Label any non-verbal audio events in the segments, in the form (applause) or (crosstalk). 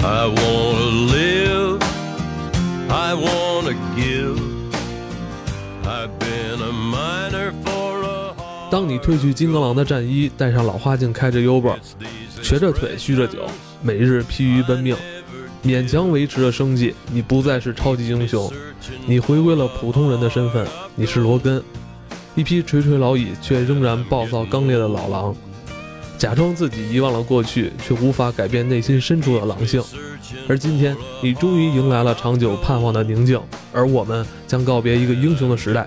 I wanna live, I wanna give. I've been a miner for a 当你褪去金刚狼的战衣，戴上老花镜，开着 Uber，瘸着腿，虚着酒，每日疲于奔命，勉强维持着生计，你不再是超级英雄，你回归了普通人的身份，你是罗根，一匹垂垂老矣却仍然暴躁刚烈的老狼，假装自己遗忘了过去，却无法改变内心深处的狼性。而今天，你终于迎来了长久盼望的宁静，而我们将告别一个英雄的时代。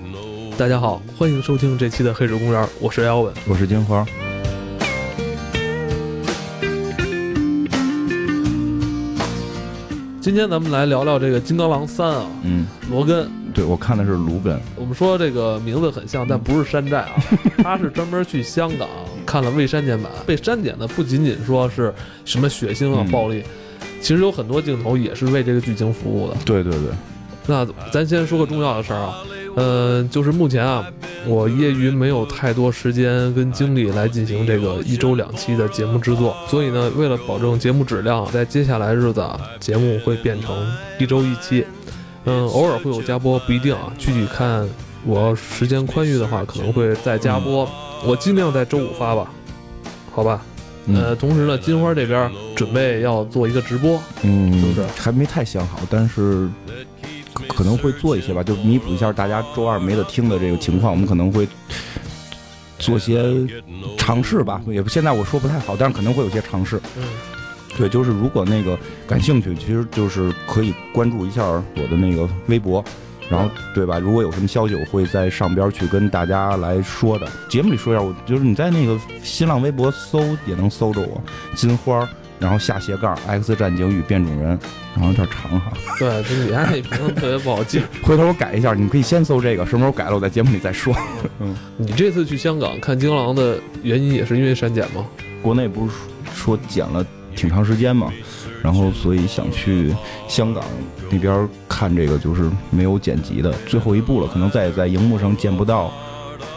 大家好，欢迎收听这期的《黑水公园》，我是姚文。我是金花。今天咱们来聊聊这个《金刚狼三》啊，嗯，罗根。对，我看的是卢根。我们说这个名字很像，但不是山寨啊，(laughs) 他是专门去香港看了未删减版。被删减的不仅仅说是什么血腥啊、嗯暴力，其实有很多镜头也是为这个剧情服务的。对对对，那咱先说个重要的事儿啊，呃，就是目前啊，我业余没有太多时间跟精力来进行这个一周两期的节目制作，所以呢，为了保证节目质量，在接下来日子啊，节目会变成一周一期，嗯，偶尔会有加播，不一定啊，具体看我时间宽裕的话，可能会再加播，我尽量在周五发吧，好吧。呃，嗯同时呢，金花这边准备要做一个直播，嗯，是不是？还没太想好，但是可能会做一些吧，就弥补一下大家周二没得听的这个情况，我们可能会做些尝试吧。也不现在我说不太好，但是可能会有些尝试。嗯，对，就是如果那个感兴趣，其实就是可以关注一下我的那个微博，然后对吧？如果有什么消息，我会在上边去跟大家来说的。节目里说一下，我就是你在那个新浪微博搜也能搜着我，金花，然后下斜杠 X 战警与变种人，然后有点长哈。对，就你家那名字特别不好记。(laughs) 回头我改一下，你可以先搜这个，什么时候改了我在节目里再说。(laughs) 嗯你这次去香港看《金刚狼》的原因也是因为删减吗？国内不是说剪了挺长时间嘛，然后所以想去香港那边看这个，就是没有剪辑的最后一部了，可能再也在荧幕上见不到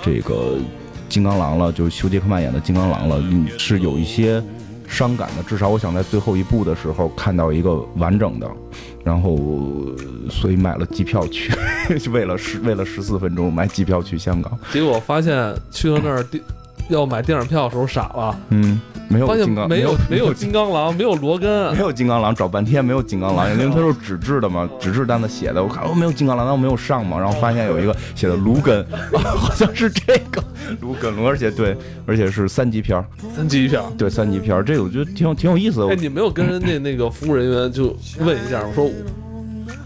这个金刚狼了，就是休·杰克曼演的金刚狼了，嗯，是有一些伤感的。至少我想在最后一步的时候看到一个完整的，然后所以买了机票去，(laughs) 为了十为了十四分钟买机票去香港。结果发现去到那儿第要买电影票的时候傻了，嗯，没有金刚，没有没有金 (laughs) 金刚狼，没有罗根没，有金刚狼，找半天没有金刚狼，因为它是纸质的嘛，(laughs) 纸质单子写的。我看哦，没有金刚狼，那我没有上嘛，然后发现有一个写的卢根，啊，(laughs) 好像是这个卢根卢，而且对，而且是三级片儿，三级票。对，三级片儿，这个我觉得挺有挺有意思的哎，的。你没有跟人家那个服务人员就问一下，我说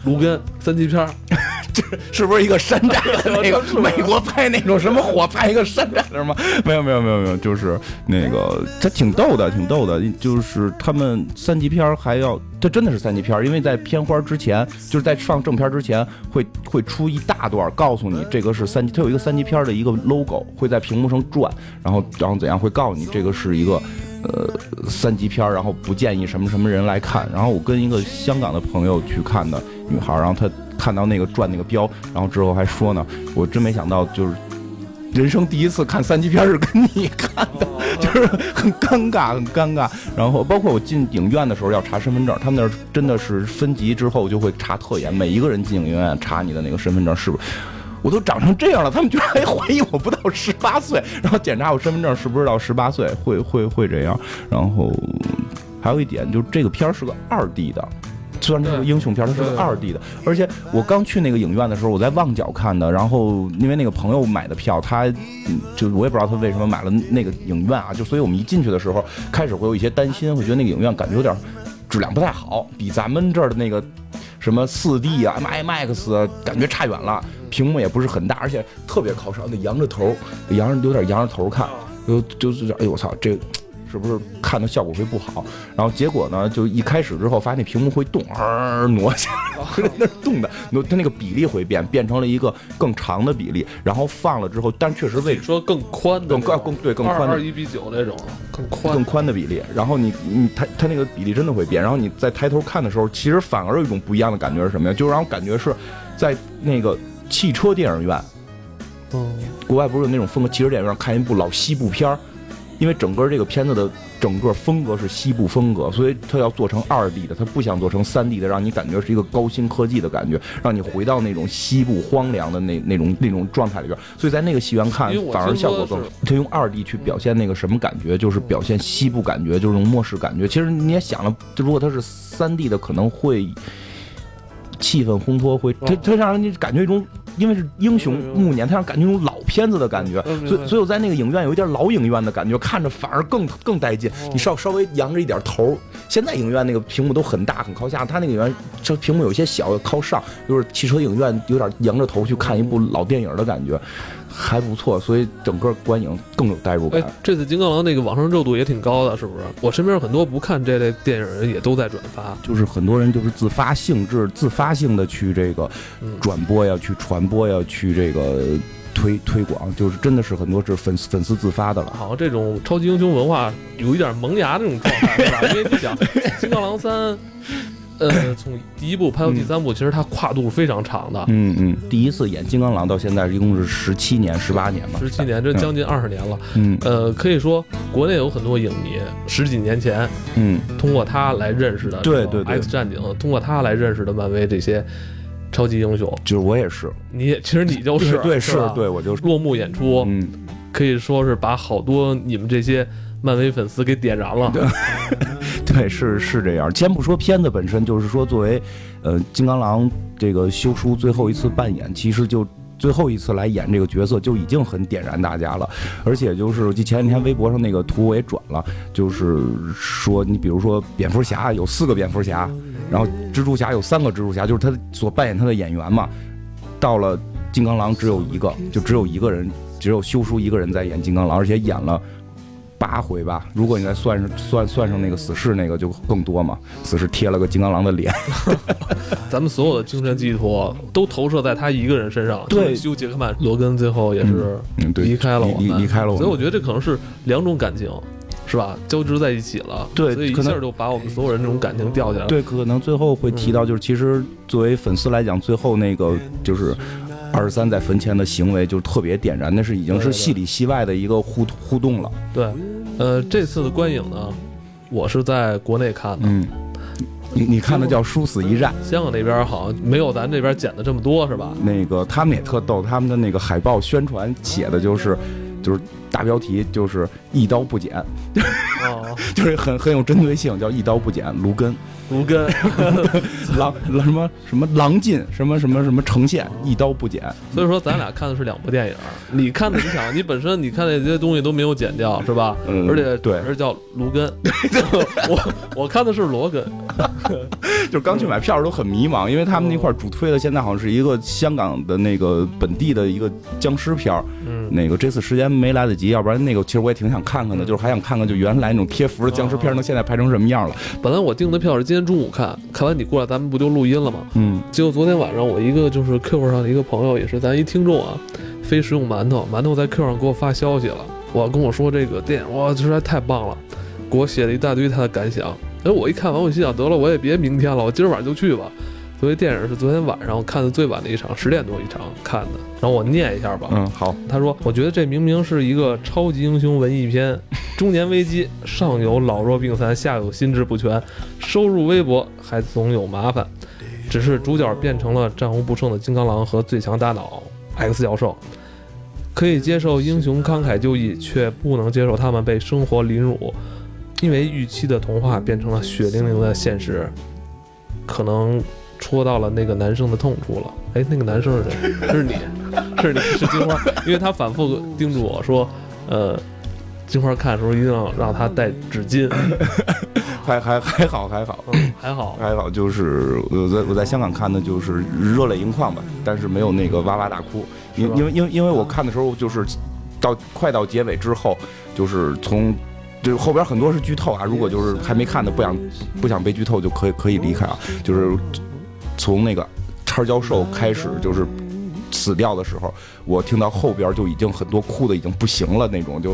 卢根三级片儿，(laughs) 是不是一个山寨的 (laughs) 那个美国拍那种什么火拍一个山寨的吗？没有没有没有没有，就是那个他挺逗的，挺逗的，就是他们三级片儿还要，这真的是三级片儿，因为在片花之前，就是在放正片之前会会出一大段告诉你这个是三级，它有一个三级片儿的一个 logo 会在屏幕上转，然后然后怎样会告诉你这个是一个。呃，三级片，然后不建议什么什么人来看。然后我跟一个香港的朋友去看的女孩，然后她看到那个转那个标，然后之后还说呢，我真没想到，就是人生第一次看三级片是跟你看的，(laughs) 就是很尴尬，很尴尬。然后包括我进影院的时候要查身份证，他们那儿真的是分级之后就会查特严，每一个人进影院查你的那个身份证是不是。我都长成这样了，他们居然还怀疑我不到十八岁，然后检查我身份证是不是到十八岁，会会会这样。然后还有一点就是这个片儿是个二 D 的，虽然这是个英雄片，它是个二 D 的。而且我刚去那个影院的时候，我在旺角看的，然后因为那个朋友买的票，他嗯就我也不知道他为什么买了那个影院啊，就所以我们一进去的时候，开始会有一些担心，会觉得那个影院感觉有点质量不太好，比咱们这儿的那个。什么四 D 啊、MIMAX 啊，感觉差远了，屏幕也不是很大，而且特别靠上，得仰着头，仰着有点仰着头看，就就是哎呦我操，这是不是看的效果会不好？然后结果呢，就一开始之后发现那屏幕会动，啊挪下来，那是动的，挪它那个比例会变，变成了一个更长的比例，然后放了之后，但确实为你说更宽的更更更对更宽的二二一比九那种更宽更宽的比例，然后你你它它那个比例真的会变，然后你再抬头看的时候，其实反而有一种不一样的感觉是什么呀？就让我感觉是在那个汽车电影院，嗯，国外不是有那种风格，汽车电影院看一部老西部片儿，因为整个这个片子的整个风格是西部风格，所以它要做成二 D 的，它不想做成三 D 的，让你感觉是一个高新科技的感觉，让你回到那种西部荒凉的那那种那种状态里边。所以在那个戏院看反而效果更好。他用二 D 去表现那个什么感觉，就是表现西部感觉，就是那种末世感觉。其实你也想了，如果它是三 D 的，可能会气氛烘托，会它它让人家感觉一种。因为是英雄暮年，他让感觉那种老片子的感觉，所以所以我在那个影院有一点老影院的感觉，看着反而更更带劲。哦。你稍稍微扬着一点头，现在影院那个屏幕都很大很靠下，它那个影院这屏幕有些小靠上，就是汽车影院有点扬着头去看一部老电影的感觉，还不错，所以整个观影更有代入哎感。，这次《金刚狼》那个网上热度也挺高的，是不是？我身边很多不看这类电影人也都在转发。就是很多人就是自发性质、自发性的去这个嗯转播呀、去传播呀、去这个推推广，就是真的是很多是粉丝粉丝自发的了。好像这种超级英雄文化有一点萌芽那种状态，是吧？因为你想，《金刚狼三》，呃，从第一部拍到第三部，其实它跨度是非常长的，嗯嗯，第一次演金刚狼到现在一共是十七年、十八年吧，十七年，这将近二十年了。嗯呃，可以说国内有很多影迷十几年前嗯通过他来认识的，对对对 X 战警，通过他来认识的漫威这些超级英雄。就是我也是，你也其实你 (laughs) 就是对是是，对我就是，落幕演出，嗯，可以说是把好多你们这些漫威粉丝给点燃了。(laughs) 对是是这样。先不说片子本身，就是说作为呃金刚狼这个修书最后一次扮演，其实就。最后一次来演这个角色就已经很点燃大家了，而且就是我记前几天微博上那个图我也转了，就是说你比如说蝙蝠侠有四个蝙蝠侠，然后蜘蛛侠有三个蜘蛛侠，就是他所扮演他的演员嘛，到了金刚狼只有一个，就只有一个人，只有修书一个人在演金刚狼，而且演了。八回吧，如果你再算上算算上那个死侍那个就更多嘛，死侍贴了个金刚狼的脸，(laughs) 咱们所有的精神寄托都投射在他一个人身上。对休·杰克曼、罗根最后也是离开了我离们，离开了我们，所以我觉得这可能是两种感情，是吧？交织在一起了，对所以一下就把我们所有人这种感情吊起来了。对，可能最后会提到，就是其实作为粉丝来讲，最后那个就是二十三在坟前的行为，就是特别点燃，那是已经是戏里戏外的一个互互动了。对，呃，这次的观影呢，我是在国内看的，嗯，你你看的叫《殊死一战》，香港那边好像没有咱这边剪的这么多，是吧？那个他们也特逗，他们的那个海报宣传写的就是就是大标题就是一刀不剪，哦，(laughs) 就是很很有针对性，叫一刀不剪卢根。卢根，(laughs) 狼狼什么什么狼尽什么什么什么呈现一刀不剪，所以说咱俩看的是两部电影。(laughs) 你看的，你想，你本身你看那些东西都没有剪掉，是吧？嗯而且对而且叫卢根，我我看的是罗根，就刚去买票都很迷茫，因为他们那块主推的现在好像是一个香港的那个本地的一个僵尸片儿，嗯，那个这次时间没来得及，要不然那个其实我也挺想看看的，就是还想看看就原来那种贴符的僵尸片儿，那现在拍成什么样了？本来我订的票是今天中午看，看完你过来咱们不就录音了吗？嗯结果昨天晚上我一个就是 QQ 上的一个朋友，也是咱一听众啊，非食用馒头，馒头在 Q 上给我发消息了，我跟我说这个电影哇实在太棒了，给我写了一大堆他的感想。哎，我一看完我心想得了，我也别明天了，我今儿晚上就去吧。所以电影是昨天晚上我看的最晚的一场，十点多一场看的。然后我念一下吧，嗯，好，他说：“我觉得这明明是一个超级英雄文艺片，中年危机，上有老弱病残，下有心智不全，收入微薄，还总有麻烦。只是主角变成了战无不胜的金刚狼和最强大脑 X 教授，可以接受英雄慷慨就义，却不能接受他们被生活凌辱，因为预期的童话变成了血淋淋的现实，可能戳到了那个男生的痛处了。哎，那个男生是谁？(laughs) 是你。”是你是金花，因为他反复叮嘱我说，呃，金花看的时候一定要让他带纸巾。(laughs) 还还还好还好。嗯，还好，还好，就是我在我在香港看的，就是热泪盈眶吧，但是没有那个哇哇大哭，因因为因为因为我看的时候就是到快到结尾之后，就是从就是，后边很多是剧透啊。如果就是还没看的，不想不想被剧透，就可以可以离开啊。就是从那个叉教授开始，就是死掉的时候，我听到后边就已经很多哭的已经不行了那种，就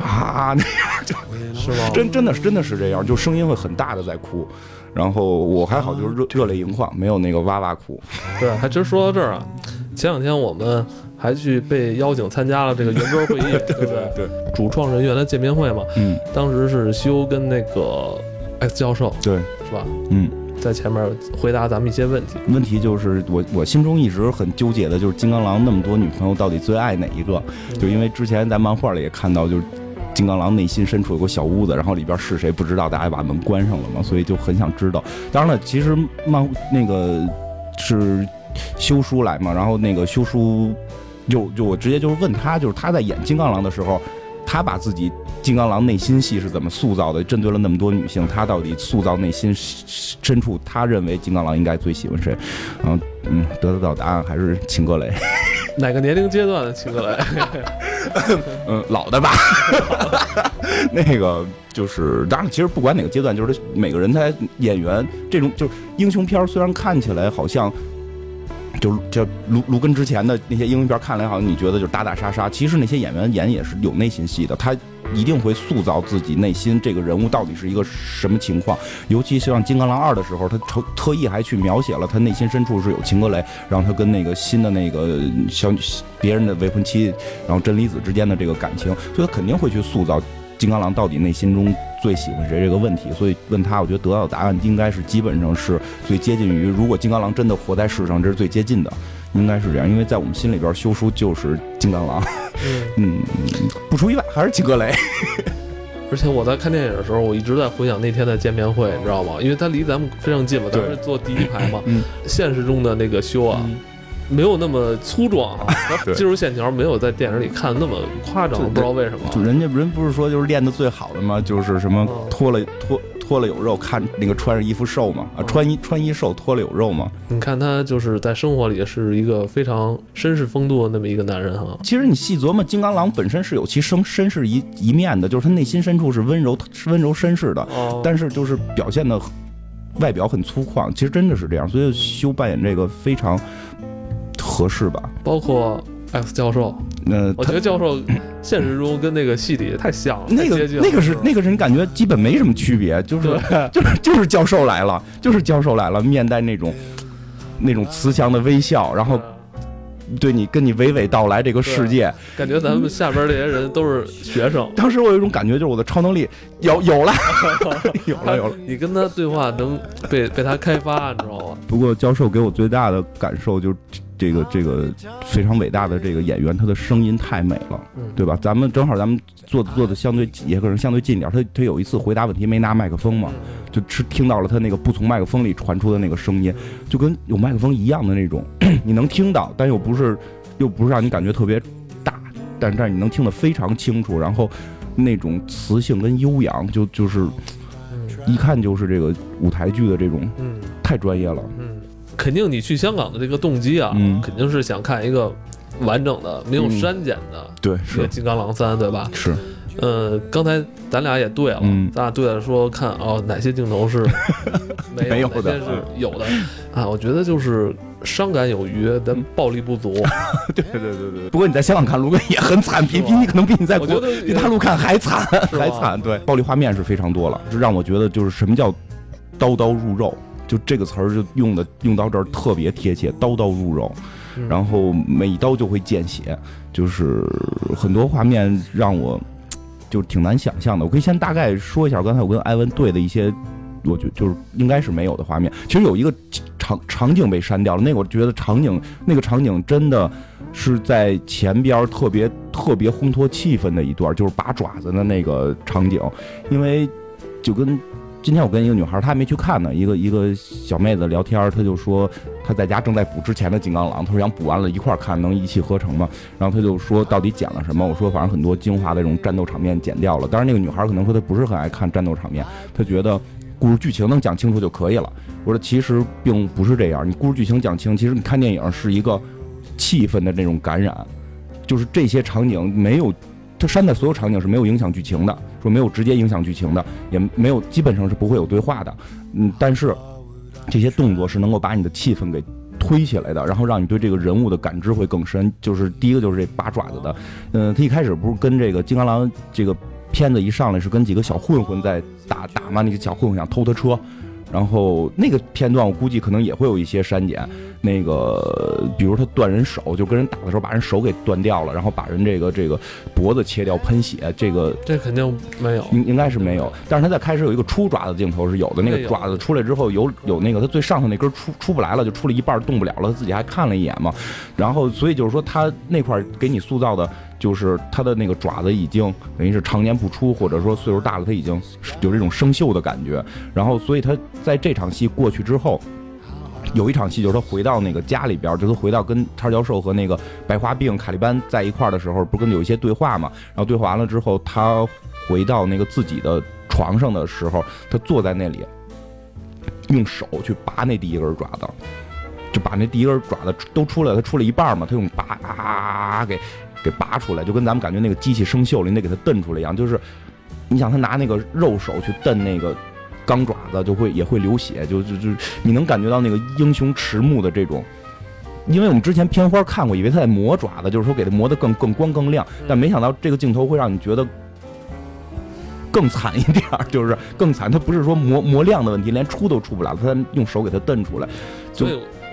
啊那样，就是吗？(laughs) 真真的是真的是这样，就声音会很大的在哭。然后我还好，就是热热泪盈眶，没有那个哇哇哭。对，还真说到这儿啊，前两天我们还去被邀请参加了这个圆桌会议，(laughs) 对不对？对，主创人员的见面会嘛。嗯，当时是修跟那个 X 教授，对，是吧？嗯，在前面回答咱们一些问题。问题就是我我心中一直很纠结的，就是金刚狼那么多女朋友，到底最爱哪一个？就因为之前在漫画里也看到，就是。金刚狼内心深处有个小屋子，然后里边是谁不知道，大家把门关上了嘛，所以就很想知道。当然了，其实漫那个是修书来嘛，然后那个修书就就我直接就是问他，就是他在演金刚狼的时候，他把自己金刚狼内心戏是怎么塑造的？针对了那么多女性，他到底塑造内心深处，他认为金刚狼应该最喜欢谁？然后嗯，得得到答案还是秦格雷。(laughs) 哪个年龄阶段的秦格雷？嗯，老的吧。(laughs) 那个就是，当然，其实不管哪个阶段，就是每个人他演员这种就是英雄片，虽然看起来好像就就卢卢根之前的那些英雄片看来好像你觉得就是打打杀杀，其实那些演员演也是有内心戏的，他。一定会塑造自己内心这个人物到底是一个什么情况，尤其像《金刚狼二》的时候，他特特意还去描写了他内心深处是有秦格雷，然后他跟那个新的那个小别人的未婚妻，然后真理子之间的这个感情，所以他肯定会去塑造金刚狼到底内心中最喜欢谁这个问题。所以问他，我觉得得到的答案应该是基本上是最接近于，如果金刚狼真的活在世上，这是最接近的。应该是这样，因为在我们心里边，修书就是金刚狼。嗯，(laughs) 不出意外还是金格雷。(laughs) (laughs) 而且我在看电影的时候，我一直在回想那天的见面会，你知道吗？因为他离咱们非常近嘛，当时坐第一排嘛。现实中的那个修啊，没有那么粗壮啊，(laughs) 技术线条没有在电影里看的那么夸张，不知道为什么。就人家人不是说就是练的最好的吗？就是什么脱了脱。脱了有肉，看那个穿着衣服瘦嘛啊，穿衣穿衣瘦，脱了有肉嘛。你看他就是在生活里是一个非常绅士风度的那么一个男人哈。其实你细琢磨，金刚狼本身是有其绅绅士一一面的，就是他内心深处是温柔是温柔绅士的，但是就是表现的外表很粗犷。其实真的是这样，所以修扮演这个非常合适吧。包括 X 教授。呃，我觉得教授现实中跟那个戏里太像了，那个那个是那个人感觉基本没什么区别，就是 (laughs) 就是就是教授来了，就是教授来了，面带那种那种慈祥的微笑，然后对你跟你娓娓道来这个世界，感觉咱们下边这些人都是学生。当时我有一种感觉，就是我的超能力 (laughs) 有 (laughs) 有了，有了有了。你跟他对话能被被他开发，你知道吗？不过教授给我最大的感受就是。这个这个非常伟大的这个演员，他的声音太美了，对吧？咱们正好咱们坐坐的相对也可能相对近点他他有一次回答问题没拿麦克风嘛，就是听到了他那个不从麦克风里传出的那个声音，就跟有麦克风一样的那种，(clears throat) 你能听到，但又不是又不是让你感觉特别大，但但是你能听得非常清楚，然后那种磁性跟悠扬，就就是一看就是这个舞台剧的这种，太专业了。肯定你去香港的这个动机啊，肯定是想看一个完整的、没有删减的，对，是《金刚狼三》，对吧？是。呃，刚才咱俩也对了，咱俩对了说看哦，哪些镜头是 (laughs) 没有的，是有的啊？我觉得就是伤感有余，但暴力不足。(laughs) 对对对对。不过你在香港看卢根也很惨，比比你可能比你在国比大陆看还惨，还惨。对，暴力画面是非常多了，就让我觉得就是什么叫刀刀入肉。就这个词儿就用的用到这儿特别贴切，刀刀入肉，然后每一刀就会见血，就是很多画面让我就挺难想象的。我可以先大概说一下，刚才我跟艾文对的一些，我觉就是应该是没有的画面。其实有一个场场景被删掉了，那个我觉得场景那个场景真的是在前边特别特别烘托气氛的一段，就是拔爪子的那个场景，因为就跟。今天我跟一个女孩，她还没去看呢。一个一个小妹子聊天，她就说她在家正在补之前的《金刚狼》，她说想补完了一块看，能一气呵成吗？然后她就说到底剪了什么？我说反正很多精华的这种战斗场面剪掉了。当然那个女孩可能说她不是很爱看战斗场面，她觉得故事剧情能讲清楚就可以了。我说其实并不是这样，你故事剧情讲清，其实你看电影是一个气氛的那种感染，就是这些场景没有。它删的所有场景是没有影响剧情的，说没有直接影响剧情的，也没有基本上是不会有对话的。嗯，但是这些动作是能够把你的气氛给推起来的，然后让你对这个人物的感知会更深。就是第一个就是这拔爪子的，嗯，他一开始不是跟这个金刚狼这个片子一上来是跟几个小混混在打打嘛，那个小混混想偷他车。然后那个片段我估计可能也会有一些删减，那个比如他断人手，就跟人打的时候把人手给断掉了，然后把人这个这个脖子切掉喷血，这个这肯定没有，应应该是没有。但是他在开始有一个出爪子镜头是有的，那个爪子出来之后有有那个他最上头那根出出不来了，就出了一半动不了了，他自己还看了一眼嘛。然后所以就是说他那块给你塑造的。就是它的那个爪子已经等于是常年不出，或者说岁数大了，它已经有这种生锈的感觉。然后，所以他在这场戏过去之后，有一场戏就是他回到那个家里边，就是回到跟叉教授和那个白化病卡利班在一块的时候，不跟有一些对话嘛？然后对话完了之后，他回到那个自己的床上的时候，他坐在那里，用手去拔那第一根爪子，就把那第一根爪子都出来，他出了一半嘛，他用拔啊给。给拔出来，就跟咱们感觉那个机器生锈了，你得给它蹬出来一样。就是，你想他拿那个肉手去蹬那个钢爪子，就会也会流血，就就就你能感觉到那个英雄迟暮的这种。因为我们之前片花看过，以为他在磨爪子，就是说给它磨得更更光更亮，但没想到这个镜头会让你觉得更惨一点，就是更惨。他不是说磨磨亮的问题，连出都出不了，他用手给它蹬出来，就。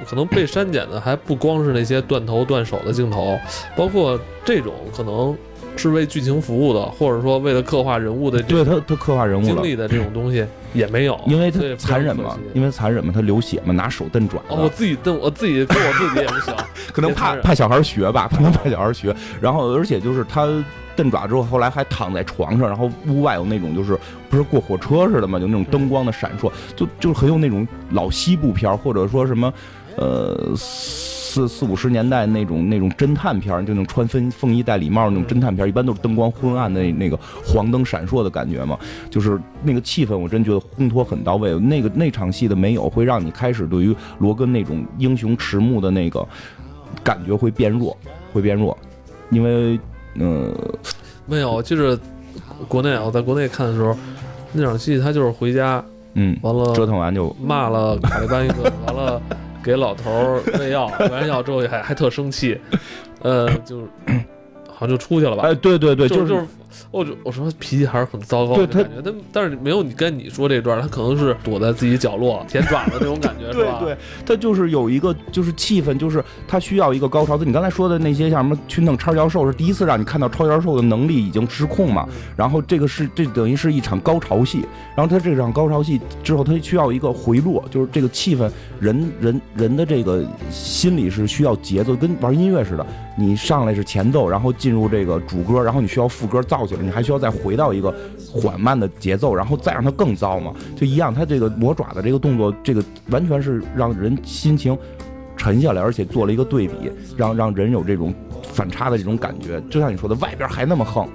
可能被删减的还不光是那些断头断手的镜头，包括这种可能是为剧情服务的，或者说为了刻画人物的，对他他刻画人物经历的这种东西也没有，因为他残忍嘛，因为残忍嘛，他流血嘛，拿手蹬爪。哦，我自己蹬，我自己跟我自己也不行，(laughs) 可能怕怕小孩学吧，可能怕小孩学。然后而且就是他蹬爪之后，后来还躺在床上，然后屋外有那种就是不是过火车似的嘛，就那种灯光的闪烁，就就是很有那种老西部片或者说什么。呃，四四五十年代那种那种侦探片，就那种穿风风衣戴礼帽那种侦探片，一般都是灯光昏暗的那个黄灯闪烁的感觉嘛，就是那个气氛，我真觉得烘托很到位。那个那场戏的没有，会让你开始对于罗根那种英雄迟暮的那个感觉会变弱，会变弱，因为嗯，没有，就是国内我在国内看的时候，那场戏他就是回家，嗯，完了折腾完就骂了卡利班一顿，完了。给老头儿喂药，(laughs) 喂完药之后还还特生气，呃，就好像就出去了吧？哎，对对对，就是。我我说脾气还是很糟糕的感觉，但但是没有你跟你说这段，他可能是躲在自己角落舔爪子那种感觉？(laughs) 对对，他就是有一个就是气氛，就是他需要一个高潮。你刚才说的那些像什么去弄超教授，是第一次让你看到超教授的能力已经失控嘛？然后这个是这等于是一场高潮戏，然后他这场高潮戏之后，他需要一个回落，就是这个气氛，人人人的这个心理是需要节奏，跟玩音乐似的。你上来是前奏，然后进入这个主歌，然后你需要副歌造你还需要再回到一个缓慢的节奏，然后再让它更糟嘛，就一样。它这个磨爪的这个动作，这个完全是让人心情沉下来，而且做了一个对比，让让人有这种反差的这种感觉。就像你说的，外边还那么横。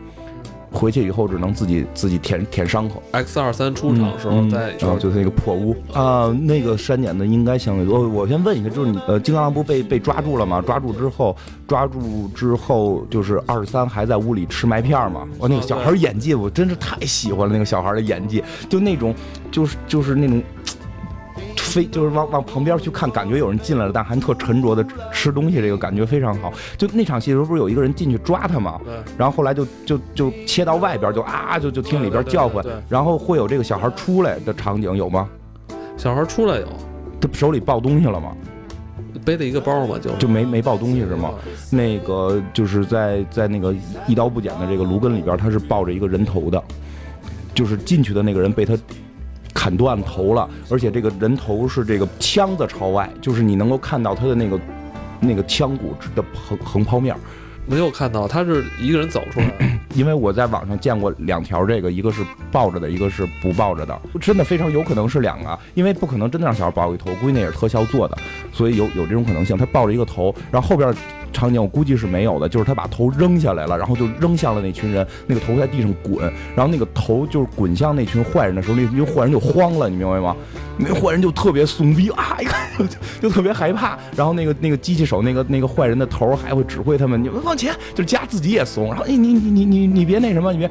回去以后只能自己自己舔舔伤口。X 二三出场时候在，然后就是那个破屋啊，那个删减的应该相对多。我先问一下，就是你呃，金刚狼不被被抓住了吗？抓住之后，抓住之后就是二十三还在屋里吃麦片吗？我那个小孩演技，我真是太喜欢了，那个小孩的演技，就那种就是就是那种。非就是往往旁边去看，感觉有人进来了，但还特沉着的吃东西，这个感觉非常好。就那场戏的时候，不是有一个人进去抓他吗？然后后来就就就切到外边，就啊，就就听里边叫唤。然后会有这个小孩出来的场景有吗？小孩出来有。他手里抱东西了吗？背的一个包嘛，就就没没抱东西是吗？那个就是在在那个一刀不剪的这个卢根里边，他是抱着一个人头的，就是进去的那个人被他。砍断头了，而且这个人头是这个枪子朝外，就是你能够看到他的那个那个枪骨的横横剖面。没有看到，他是一个人走出来。(clears throat) 因为我在网上见过两条，这个一个是抱着的，一个是不抱着的，真的非常有可能是两个，因为不可能真的让小孩抱一头，估计那也是特效做的，所以有有这种可能性。他抱着一个头，然后后边场景我估计是没有的，就是他把头扔下来了，然后就扔向了那群人，那个头在地上滚，然后那个头就是滚向那群坏人的时候，那群坏人就慌了，你明白吗？那坏人就特别怂逼啊，一看 (laughs) 就特别害怕，然后那个那个机器手那个那个坏人的头还会指挥他们，你们往前，就是加自己也怂，然后哎你你你你你别那什么，你别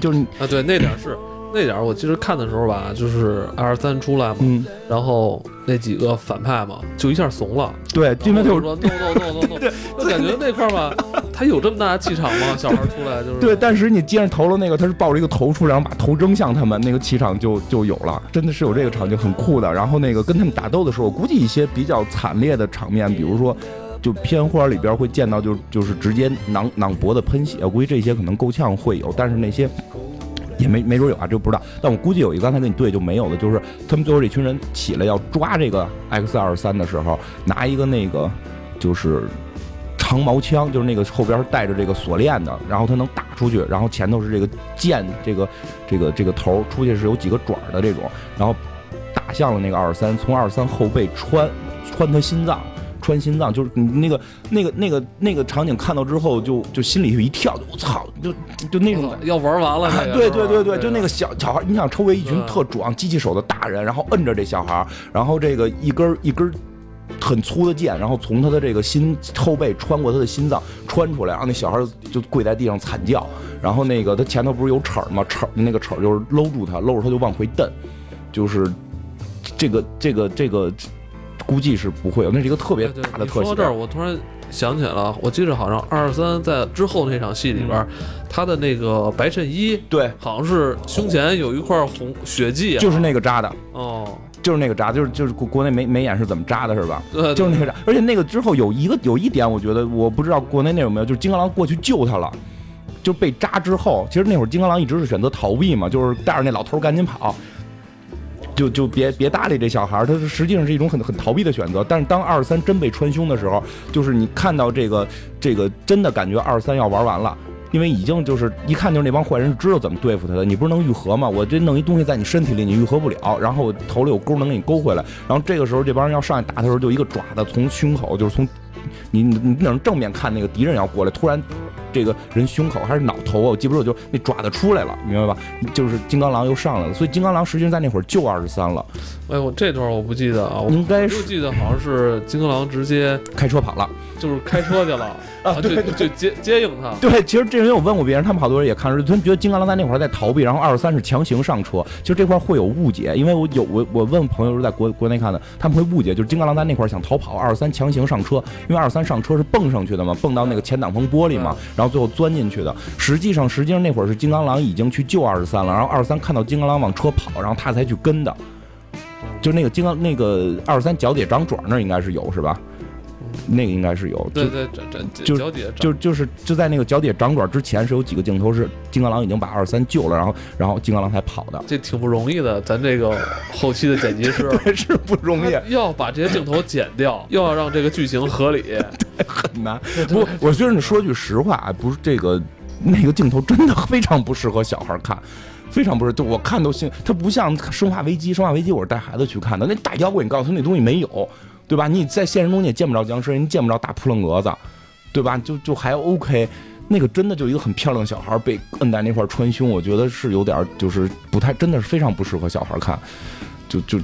就是啊，对，那点是。那点我其实看的时候吧，就是二十三出来嘛，嗯，然后那几个反派嘛，就一下怂了。对，因为就是说 no no no no no，就感觉那块吧，他有这么大的气场吗？小孩出来就是对，但是你接上头了那个，他是抱着一个头出来，然后把头扔向他们，那个气场就就有了，真的是有这个场景很酷的。然后那个跟他们打斗的时候，我估计一些比较惨烈的场面，比如说就片花里边会见到，就就是直接囊囊脖子喷血，我估计这些可能够呛会有，但是那些。也没没准有啊，这不知道。但我估计有一个，刚才跟你对就没有的，就是他们最后这群人起来要抓这个 X 二三的时候，拿一个那个就是长矛枪，就是那个后边带着这个锁链的，然后他能打出去，然后前头是这个剑，这个这个这个头出去是有几个爪的这种，然后打向了那个二三，从二三后背穿穿他心脏。穿心脏就是你那个那个那个那个场景看到之后就就心里就一跳，我操，就就那种要玩完了。对对对对，就那个小小孩，你想周围一群特壮机器手的大人，然后摁着这小孩，然后这个一根一根很粗的剑，然后从他的这个心后背穿过他的心脏穿出来，然后那小孩就跪在地上惨叫，然后那个他前头不是有齿吗？齿那个齿就是搂住他，搂着他就往回蹬，就是这个这个这个。估计是不会有，那是一个特别大的特写。说到这儿，我突然想起来了，我记得好像二二三在之后那场戏里边，他的那个白衬衣，对，好像是胸前有一块红血迹，就是那个扎的，哦，就是那个扎，就是就是国国内没没演是怎么扎的，是吧？对，就是那个扎。而且那个之后有一个有一点，我觉得我不知道国内那有没有，就是金刚狼过去救他了，就被扎之后，其实那会儿金刚狼一直是选择逃避嘛，就是带着那老头赶紧跑。就就别别搭理这小孩儿，他是实际上是一种很很逃避的选择。但是当二三真被穿胸的时候，就是你看到这个这个真的感觉二三要玩完了，因为已经就是一看就是那帮坏人知道怎么对付他的。你不是能愈合吗？我这弄一东西在你身体里，你愈合不了。然后头里有钩能给你勾回来。然后这个时候这帮人要上来打的时候，就一个爪子从胸口，就是从你你你能正面看那个敌人要过来，突然。这个人胸口还是脑头啊？我记不住，就那爪子出来了，明白吧？就是金刚狼又上来了，所以金刚狼实际上在那会儿就二十三了。哎，呦这段我不记得啊，应该是记得好像是金刚狼直接开车跑了，就是开车去了 (laughs) 啊，对，就接接应他。对，其实这人我问过别人，他们好多人也看出，他们觉得金刚狼在那会儿在逃避，然后二十三是强行上车。其实这块会有误解，因为我有我我问朋友是在国国内看的，他们会误解，就是金刚狼在那块儿想逃跑，二十三强行上车，因为二十三上车是蹦上去的嘛，蹦到那个前挡风玻璃嘛，然后最后钻进去的。实际上，实际上那会儿是金刚狼已经去救二十三了，然后二十三看到金刚狼往车跑，然后他才去跟的。就那个金刚，那个二十三脚底长爪那应该是有是吧？那个应该是有。对对，这这就脚底就就是就在那个脚底掌管之前是有几个镜头是金刚狼已经把二三救了，然后然后金刚狼才跑的。这挺不容易的，咱这个后期的剪辑师 (laughs) 是不容易，要把这些镜头剪掉，(laughs) 又要让这个剧情合理，很难。不，我觉得你说句实话，不是这个。那个镜头真的非常不适合小孩看，非常不是，就我看都心，它不像《生化危机》，《生化危机》我是带孩子去看的，那大妖怪你告诉他那东西没有，对吧？你在现实中你也见不着僵尸，你见不着大扑棱蛾子，对吧？就就还 OK，那个真的就一个很漂亮的小孩被摁在那块穿胸，我觉得是有点就是不太，真的是非常不适合小孩看，就就，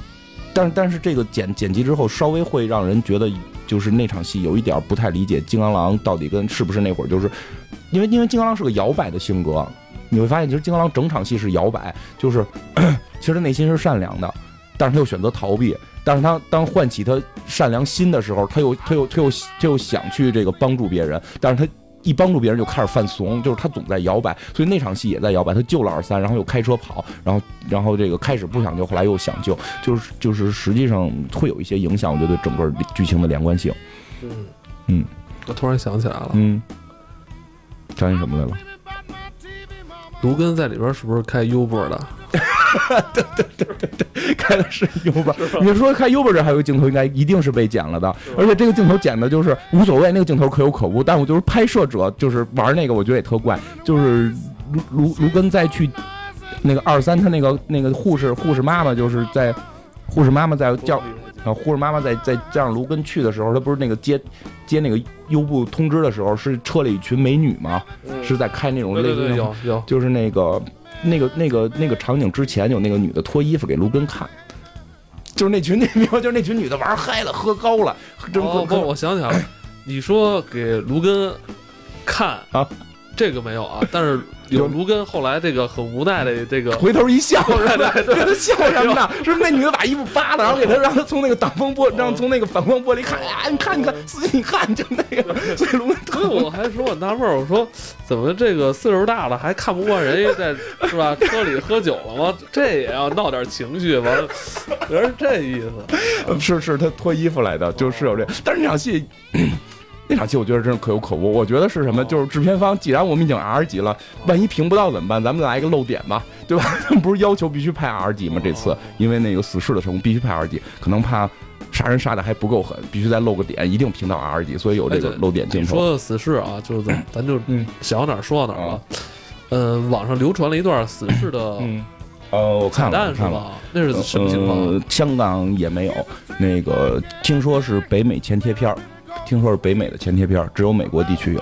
但但是这个剪剪辑之后稍微会让人觉得就是那场戏有一点不太理解金刚狼到底跟是不是那会儿就是。因为因为金刚狼是个摇摆的性格，你会发现其实金刚狼整场戏是摇摆，就是 (coughs) 其实内心是善良的，但是他又选择逃避。但是他当唤起他善良心的时候，他又他又他又他又想去这个帮助别人，但是他一帮助别人就开始犯怂，就是他总在摇摆。所以那场戏也在摇摆，他救了二三，然后又开车跑，然后然后这个开始不想救，后来又想救，就是就是实际上会有一些影响，我觉得整个剧情的连贯性。嗯嗯，我突然想起来了，嗯。想起什么来了？卢根在里边是不是开 Uber 的？对对对对对，开的是 Uber。你说开 Uber 这还有个镜头，应该一定是被剪了的。而且这个镜头剪的就是无所谓，那个镜头可有可无。但我就是拍摄者，就是玩那个，我觉得也特怪。就是卢卢卢根再去那个二三，他那个那个护士护士妈妈就是在护士妈妈在叫。然后呼着妈妈在在加上卢根去的时候，他不是那个接接那个优步通知的时候，是车里一群美女嘛，是在开那种类似那种有。有，就是那个那个那个那个场景之前有那个女的脱衣服给卢根看，就是那群女，(laughs) 就是那群女的玩嗨了，喝高了，真哦，不，我想起来了，你说给卢根看啊，这个没有啊，(laughs) 但是有有卢根后来这个很无奈的这个，回头一笑，(laughs) 对对他笑什么呢？是那女的把衣服扒了，然后给他让他从那个挡风玻，让从那个反光玻璃看，啊，你看你看，司机你看，就那个，所以卢根所以我还说我纳闷儿，我说怎么这个岁数大了还看不惯人家在是吧车里喝酒了吗？(laughs) 这也要闹点情绪，完了，原来是这意思。是是他脱衣服来的，就是有这，但是那场戏。那场戏我觉得真是可有可无，我觉得是什么？哦就是制片方，既然我们已经 R 级了，万一评不到怎么办？咱们来一个漏点吧，对吧？他们不是要求必须拍 R 级吗？这次因为那个死侍的成功必须拍 R 级，可能怕杀人杀的还不够狠，必须再露个点，一定评到 R 级，所以有这个漏点镜头。你说的死侍啊，就是咱 (clears throat) 咱就嗯想到哪儿说到哪儿了啊。(sniffs) 呃，网上流传了一段死侍的嗯，呃，我看彩了，是吧？那是什么情况？呃？香港也没有，那个听说是北美前贴片儿，听说是北美的前贴片儿，只有美国地区有。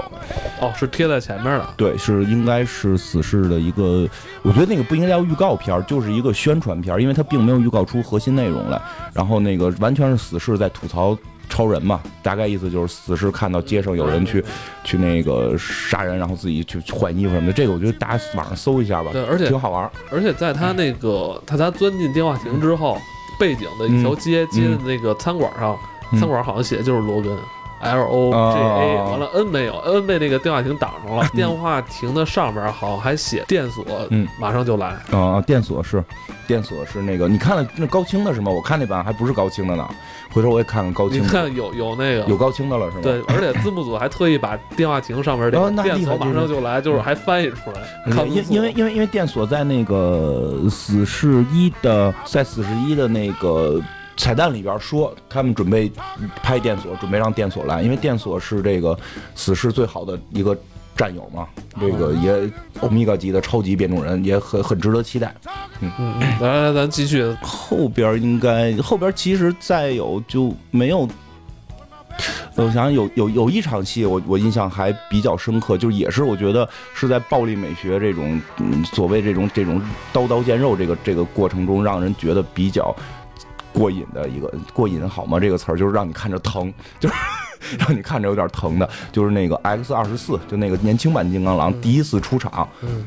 哦，是贴在前面的。对，是应该是死侍的一个，我觉得那个不应该叫预告片儿，就是一个宣传片儿，因为它并没有预告出核心内容来。然后那个完全是死侍在吐槽超人嘛，大概意思就是死侍看到街上有人去去那个杀人，然后自己去换衣服什么的。这个我觉得大家网上搜一下吧，对，而且挺好玩儿。而且在他那个他他钻进电话亭之后，背景的一条街街的那个餐馆上，嗯餐馆好像写的就是罗根。L O G A，哦完了 N 没有，N 被那个电话亭挡上了。电话亭的上边好像还写电锁，嗯马上就来。啊、电锁是，电锁是那个，你看了那高清的是吗？我看那版还不是高清的呢，回头我也看看高清的，看有有那个有高清的了是吗？对，而且字幕组还特意把电话亭上面这哦个电锁马上就来，就是还翻译出来。因因为因为因为电锁在那个死侍一的，在死侍一的那个彩蛋里边说，他们准备拍电锁，准备让电锁来，因为电锁是这个死侍最好的一个战友嘛，这个也欧米伽级的超级变种人，也很很值得期待。嗯嗯，来来来，咱继续。后边应该后边其实再有就没有。我想想有有有一场戏我，我印象还比较深刻，就是也是我觉得是在暴力美学这种嗯所谓这种这种刀刀见肉这个这个过程中，让人觉得比较过瘾的一个过瘾好吗？这个词儿就是让你看着疼，(laughs) 就是让你看着有点疼的，就是那个 X 二十四，就那个年轻版金刚狼第一次出场，嗯，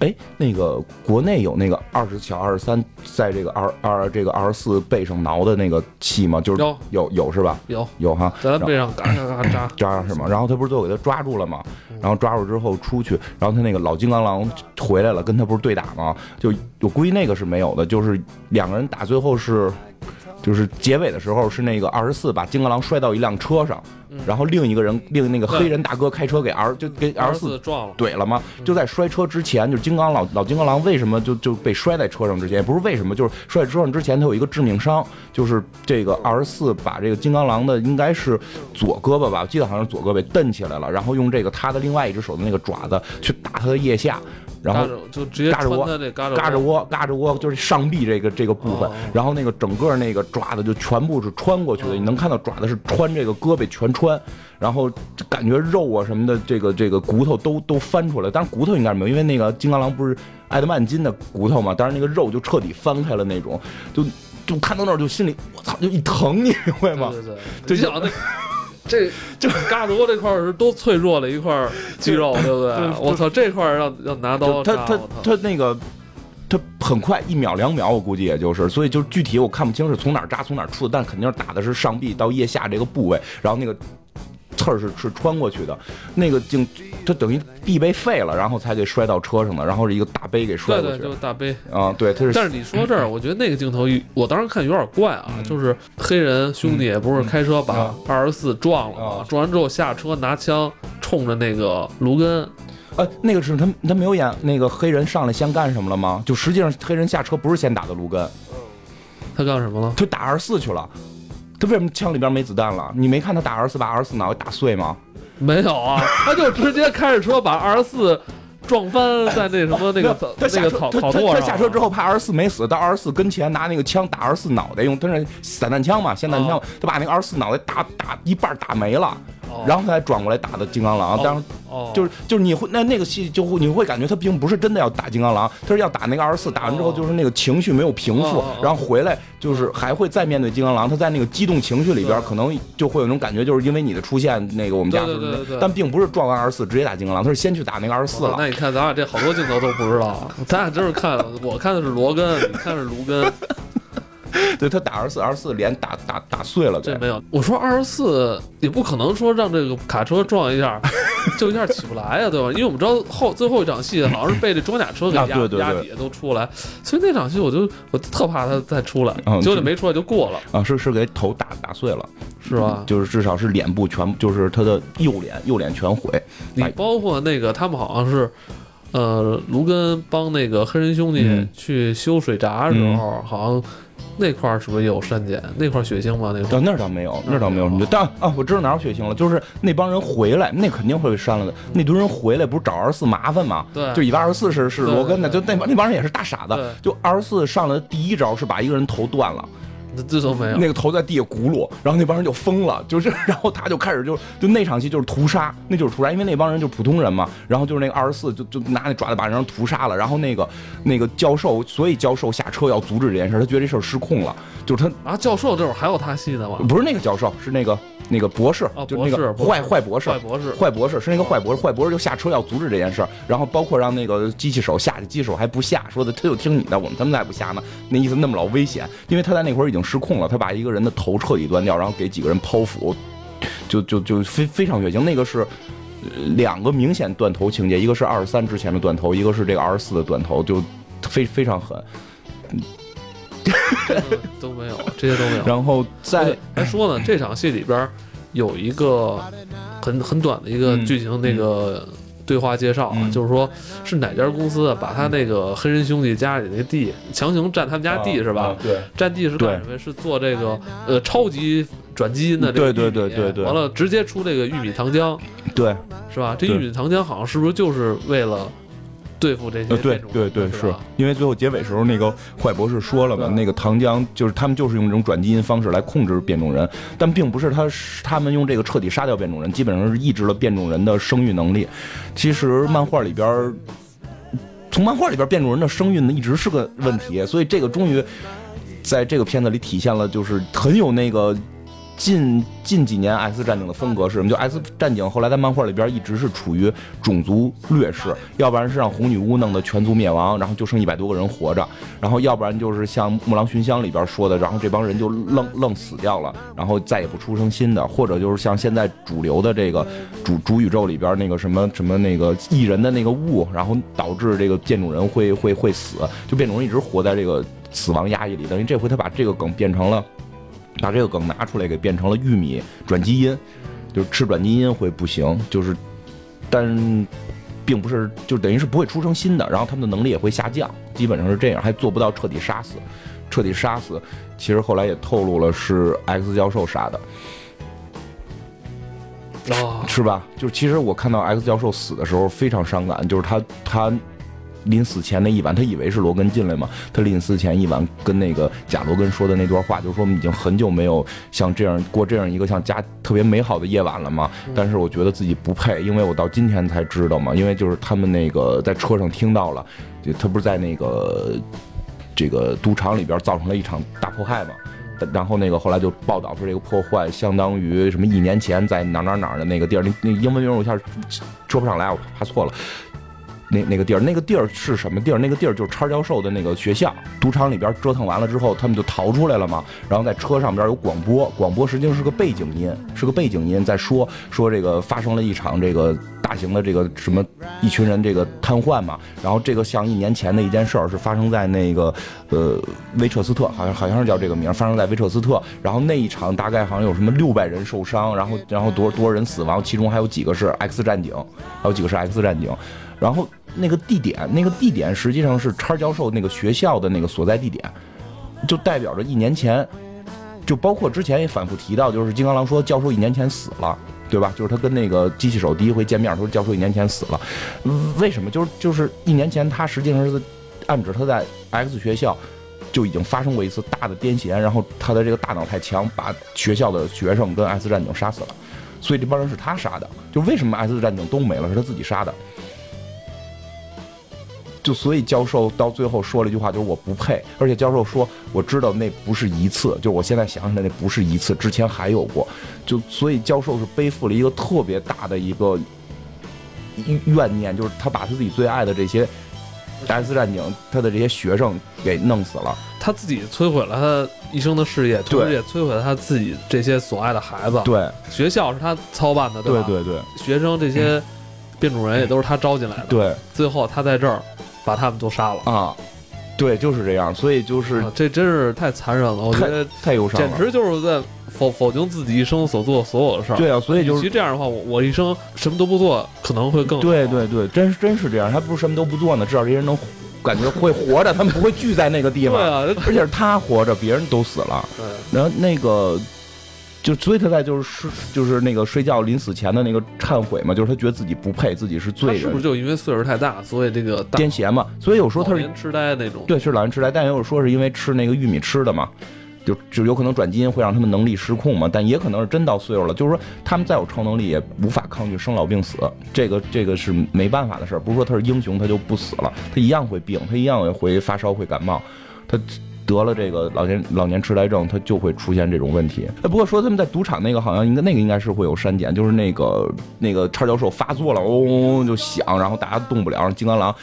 哎，那个国内有那个二十小二十三在这个二二这个二十四背上挠的那个戏吗？就是有有有是吧？有有哈，在他背上嘎嘎嘎扎。(clears throat) 扎是吗？然后他不是最后给他抓住了吗？然后抓住之后出去，然后他那个老金刚狼回来了，跟他不是对打吗？就我估计那个是没有的，就是两个人打，最后是。就是结尾的时候是那个二十四把金刚狼摔到一辆车上，然后另一个人另那个黑人大哥开车给 R 就给 R 二四四撞了，怼了吗？就在摔车之前，就是金刚老老金刚狼为什么就就被摔在车上之前，也不是为什么，就是摔在车上之前，他有一个致命伤，就是这个二十四把这个金刚狼的应该是左胳膊吧，我记得好像是左胳膊蹬起来了，然后用这个他的另外一只手的那个爪子去打他的腋下，然后就直接穿嘎着窝嘎着窝，嘎着窝就是上臂这个这个部分哦，然后那个整个那个爪子就全部是穿过去的，哦你能看到爪子是穿这个胳膊全穿，然后感觉肉啊什么的，这个这个骨头都都翻出来，但是骨头应该是没有，因为那个金刚狼不是艾德曼金的骨头嘛，但是那个肉就彻底翻开了那种，就就看到那儿就心里我操就一疼，你明白吗？对对就对，你想那这就嘎着窝这块儿是多脆弱的一块 (laughs) 肌肉，对不对对？我操，这块儿要要拿刀就他他他那个。他很快，一秒两秒，我估计也就是，所以就具体我看不清是从哪儿扎从哪儿出的，但肯定是打的是上臂到腋下这个部位，然后那个刺儿是是穿过去的，那个镜他等于臂被废了，然后才给摔到车上的，然后是一个大杯给摔对对，过去就是大杯。啊，对，他是但是你说这儿，我觉得那个镜头，我当时看有点怪啊，就是黑人兄弟不是开车把嗯二十四撞了吗啊？撞完之后下车拿枪冲着那个卢根，呃，那个是他他没有演那个黑人上来先干什么了吗？就实际上黑人下车不是先打的卢根，他干什么了？他打二十四去了。他为什么枪里边没子弹了？你没看他打二十四把二十四脑袋打碎吗？没有啊，他就直接开着车把二十四撞翻在那什么那个草他下车，那个草他他草垛上。他下车之后怕二十四没死，到二十四跟前拿那个枪打二十四脑袋，用他是散弹枪嘛，霰弹枪哦，他把那个二十四脑袋打打一半打没了，哦然后他才转过来打的金刚狼。当时哦，就是就是你会那那个戏就会你会感觉他并不是真的要打金刚狼，他是要打那个二十四，打完之后哦。就是那个情绪没有平复然后回来就是还会再面对金刚狼，他在那个激动情绪里边可能就会有那种感觉，就是因为你的出现，那个我们家是对对对对。但并不是撞完二十四直接打金刚狼，他是先去打那个二十四了。哦那你看咱俩这好多镜头都不知道，咱俩真是看我看的是罗根，你看是卢根，(laughs) 对他打二十四，二十四脸打打打碎了，对这没有。我说二十四也不可能说让这个卡车撞一下，(laughs) 就一下起不来呀、对吧？因为我们知道后最后一场戏好像是被这装甲车给压、压底下都出来，所以那场戏我就我特怕他再出来，嗯结果就没出来就过了，啊，是是给头打打碎了，是吧？就是至少是脸部全，就是他的右脸右脸全毁。你包括那个他们好像是。呃，卢根帮那个黑人兄弟嗯去修水闸的时候，好像那块儿是不是也有删减？那块儿血腥吗？那块儿那儿倒没有，那儿倒没有什么。但啊，我知道哪儿有血腥了，就是那帮人回来，那肯定会被删了的。那堆人回来不是找二十四麻烦吗？对就以为二十四是是罗根的，就那帮那帮人也是大傻子。就二十四上来的第一招是把一个人头断了，这这都没有。那个头在地下轱辘，然后那帮人就疯了，就是 (laughs) 然后他就开始就就那场戏就是屠杀，那就是屠杀，因为那帮人就是普通人嘛，然后就是那个二十四就就拿那爪子把人屠杀了，然后那个那个教授，所以教授下车要阻止这件事，他觉得这事儿失控了，就是他啊，教授这会儿还有他戏的吗？不是那个教授，是那个那个博士，哦就是那个坏坏博士坏。博士，坏博士是那个坏博士，坏博士就下车要阻止这件事儿，然后包括让那个机器手下去，机器手还不下，说的他就听你的，我们他们再不下呢，那意思那么老危险，因为他在那会儿已经失控了，他把一个人的头彻底断掉，然后给几个人剖腹，就就就非非常血腥，那个是。呃两个明显断头情节，一个是二十三之前的断头，一个是这个二十四的断头，就非非常狠。嗯都没有，这些都没有。(laughs) 然后再还说呢，这场戏里边有一个很很短的一个嗯剧情那个对话介绍啊，嗯就是说是哪家公司啊把他那个黑人兄弟家里那地强行占他们家地是吧啊？对，占地是干什么？是做这个呃超级转基因的这个对对对对对完了直接出这个玉米糖浆对，是吧？这玉米糖浆好像是不是就是为了对付这些呃，对对对，是是因为最后结尾时候那个坏博士说了嘛，那个糖浆就是他们就是用这种转基因方式来控制变种人，但并不是他他们用这个彻底杀掉变种人，基本上是抑制了变种人的生育能力。其实漫画里边，从漫画里边变种人的生育呢一直是个问题，所以这个终于在这个片子里体现了，就是很有那个。近近几年 X 战警的风格是什么？就 X 战警后来在漫画里边一直是处于种族劣势，要不然是让红女巫弄得全族灭亡，然后就剩一百多个人活着，然后要不然就是像《木狼寻香》里边说的，然后这帮人就愣愣死掉了，然后再也不出生新的，或者就是像现在主流的这个主主宇宙里边那个什么什么那个异人的那个物，然后导致这个变种人会会会死，就变种人一直活在这个死亡压抑里，等于这回他把这个梗变成了。把这个梗拿出来，给变成了玉米转基因，就是吃转基因会不行，就是，但并不是，就等于是不会出生新的，然后他们的能力也会下降，基本上是这样，还做不到彻底杀死，彻底杀死。其实后来也透露了是 X 教授杀的，啊，是吧？就是其实我看到 X 教授死的时候非常伤感，就是他他临死前那一晚，他以为是罗根进来嘛，他临死前一晚跟那个假罗根说的那段话，就是说我们已经很久没有像这样过这样一个像家特别美好的夜晚了嘛，但是我觉得自己不配，因为我到今天才知道嘛，因为就是他们那个在车上听到了，就他不是在那个这个赌场里边造成了一场大迫害嘛。然后那个后来就报道说这个破坏相当于什么一年前在哪儿哪儿哪儿的那个地儿，那那英文名我一下说不上来，我怕错了。那那个地儿，那个地儿是什么地儿？那个地儿就是叉教授的那个学校。赌场里边折腾完了之后，他们就逃出来了嘛。然后在车上边有广播，广播实际上是个背景音，是个背景音在说说这个发生了一场这个大型的这个什么一群人这个瘫痪嘛。然后这个像一年前的一件事儿是发生在那个呃威彻斯特，好像好像是叫这个名，发生在威彻斯特。然后那一场大概好像有什么六百人受伤，然后然后多多少人死亡，其中还有几个是 X 战警，还有几个是 X 战警。然后那个地点，那个地点实际上是叉教授那个学校的那个所在地点，就代表着一年前，就包括之前也反复提到，就是金刚狼说教授一年前死了，对吧？就是他跟那个机器手第一回见面说，教授一年前死了，为什么？就是就是一年前他实际上是暗指他在 X 学校就已经发生过一次大的癫痫，然后他的这个大脑太强，把学校的学生跟 X 战警杀死了，所以这帮人是他杀的。就为什么 X 战警都没了，是他自己杀的。就所以教授到最后说了一句话，就是我不配。而且教授说，我知道那不是一次，就我现在想起来那不是一次，之前还有过。就所以教授是背负了一个特别大的一个怨念，就是他把他自己最爱的这些 X 战警，他的这些学生给弄死了。他自己摧毁了他一生的事业，同时也摧毁了他自己这些所爱的孩子。，对学校是他操办的，对吧？对对对学生这些变种人也都是他招进来的。，对最后他在这儿把他们都杀了。啊，对，就是这样。所以就是啊，这真是太残忍了，我觉得太忧伤了。简直就是在否否定自己一生所做所有的事儿。对啊，所以就是其实这样的话，我我一生什么都不做，可能会更对对对，真真是这样。他不是什么都不做呢，至少这些人能感觉会活着，他们不会聚在那个地方。(laughs) 对啊，而且是他活着，别人都死了。对然后那个，就所以他在就是睡就是那个睡觉临死前的那个忏悔嘛，就是他觉得自己不配，自己是罪人是不是，就因为岁数太大，所以这个癫痫嘛。所以有说他是痴呆那种？对是老人痴呆，但也有说是因为吃那个玉米吃的嘛。就就有可能转基因会让他们能力失控嘛，但也可能是真到岁数了，就是说他们再有超能力也无法抗拒生老病死，这个这个是没办法的事儿，不是说他是英雄他就不死了，他一样会病，他一样也会发烧会感冒，他得了这个老年老年痴呆症，他就会出现这种问题。哎，不过说他们在赌场那个好像应该那个应该是会有删减，就是那个那个叉教授发作了，嗡嗡嗡就响，然后大家动不了，然后金刚狼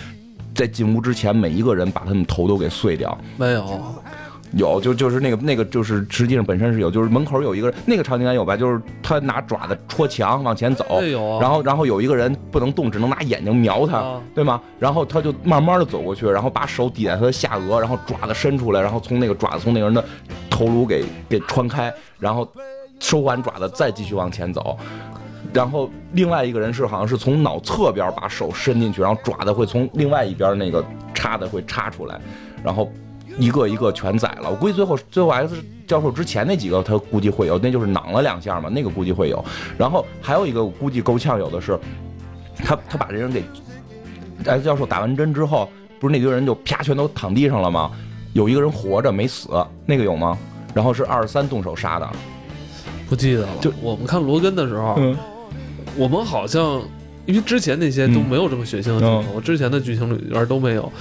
在进屋之前每一个人把他们头都给碎掉。没有，有，就就是那个那个，就是实际上本身是有，就是门口有一个人，那个场景应该有吧？就是他拿爪子戳墙往前走。然后然后有一个人不能动，只能拿眼睛瞄他，啊对吗？然后他就慢慢的走过去，然后把手抵在他的下颚，然后爪子伸出来，然后从那个爪子从那个人的头颅给给穿开，然后收完爪子再继续往前走。然后另外一个人是好像是从脑侧边把手伸进去，然后爪子会从另外一边那个插的会插出来，然后一个一个全宰了。我估计最后最后 X 教授之前那几个他估计会有，那就是囊了两下嘛，那个估计会有。然后还有一个我估计够呛有的是，他他把这人给 X 教授打完针之后，不是那堆人就啪全都躺地上了吗？有一个人活着没死，那个有吗？然后是二十三动手杀的，不记得了。就我们看罗根的时候，嗯我们好像因为之前那些都没有这么血腥的镜头，之前的剧情里边都没有，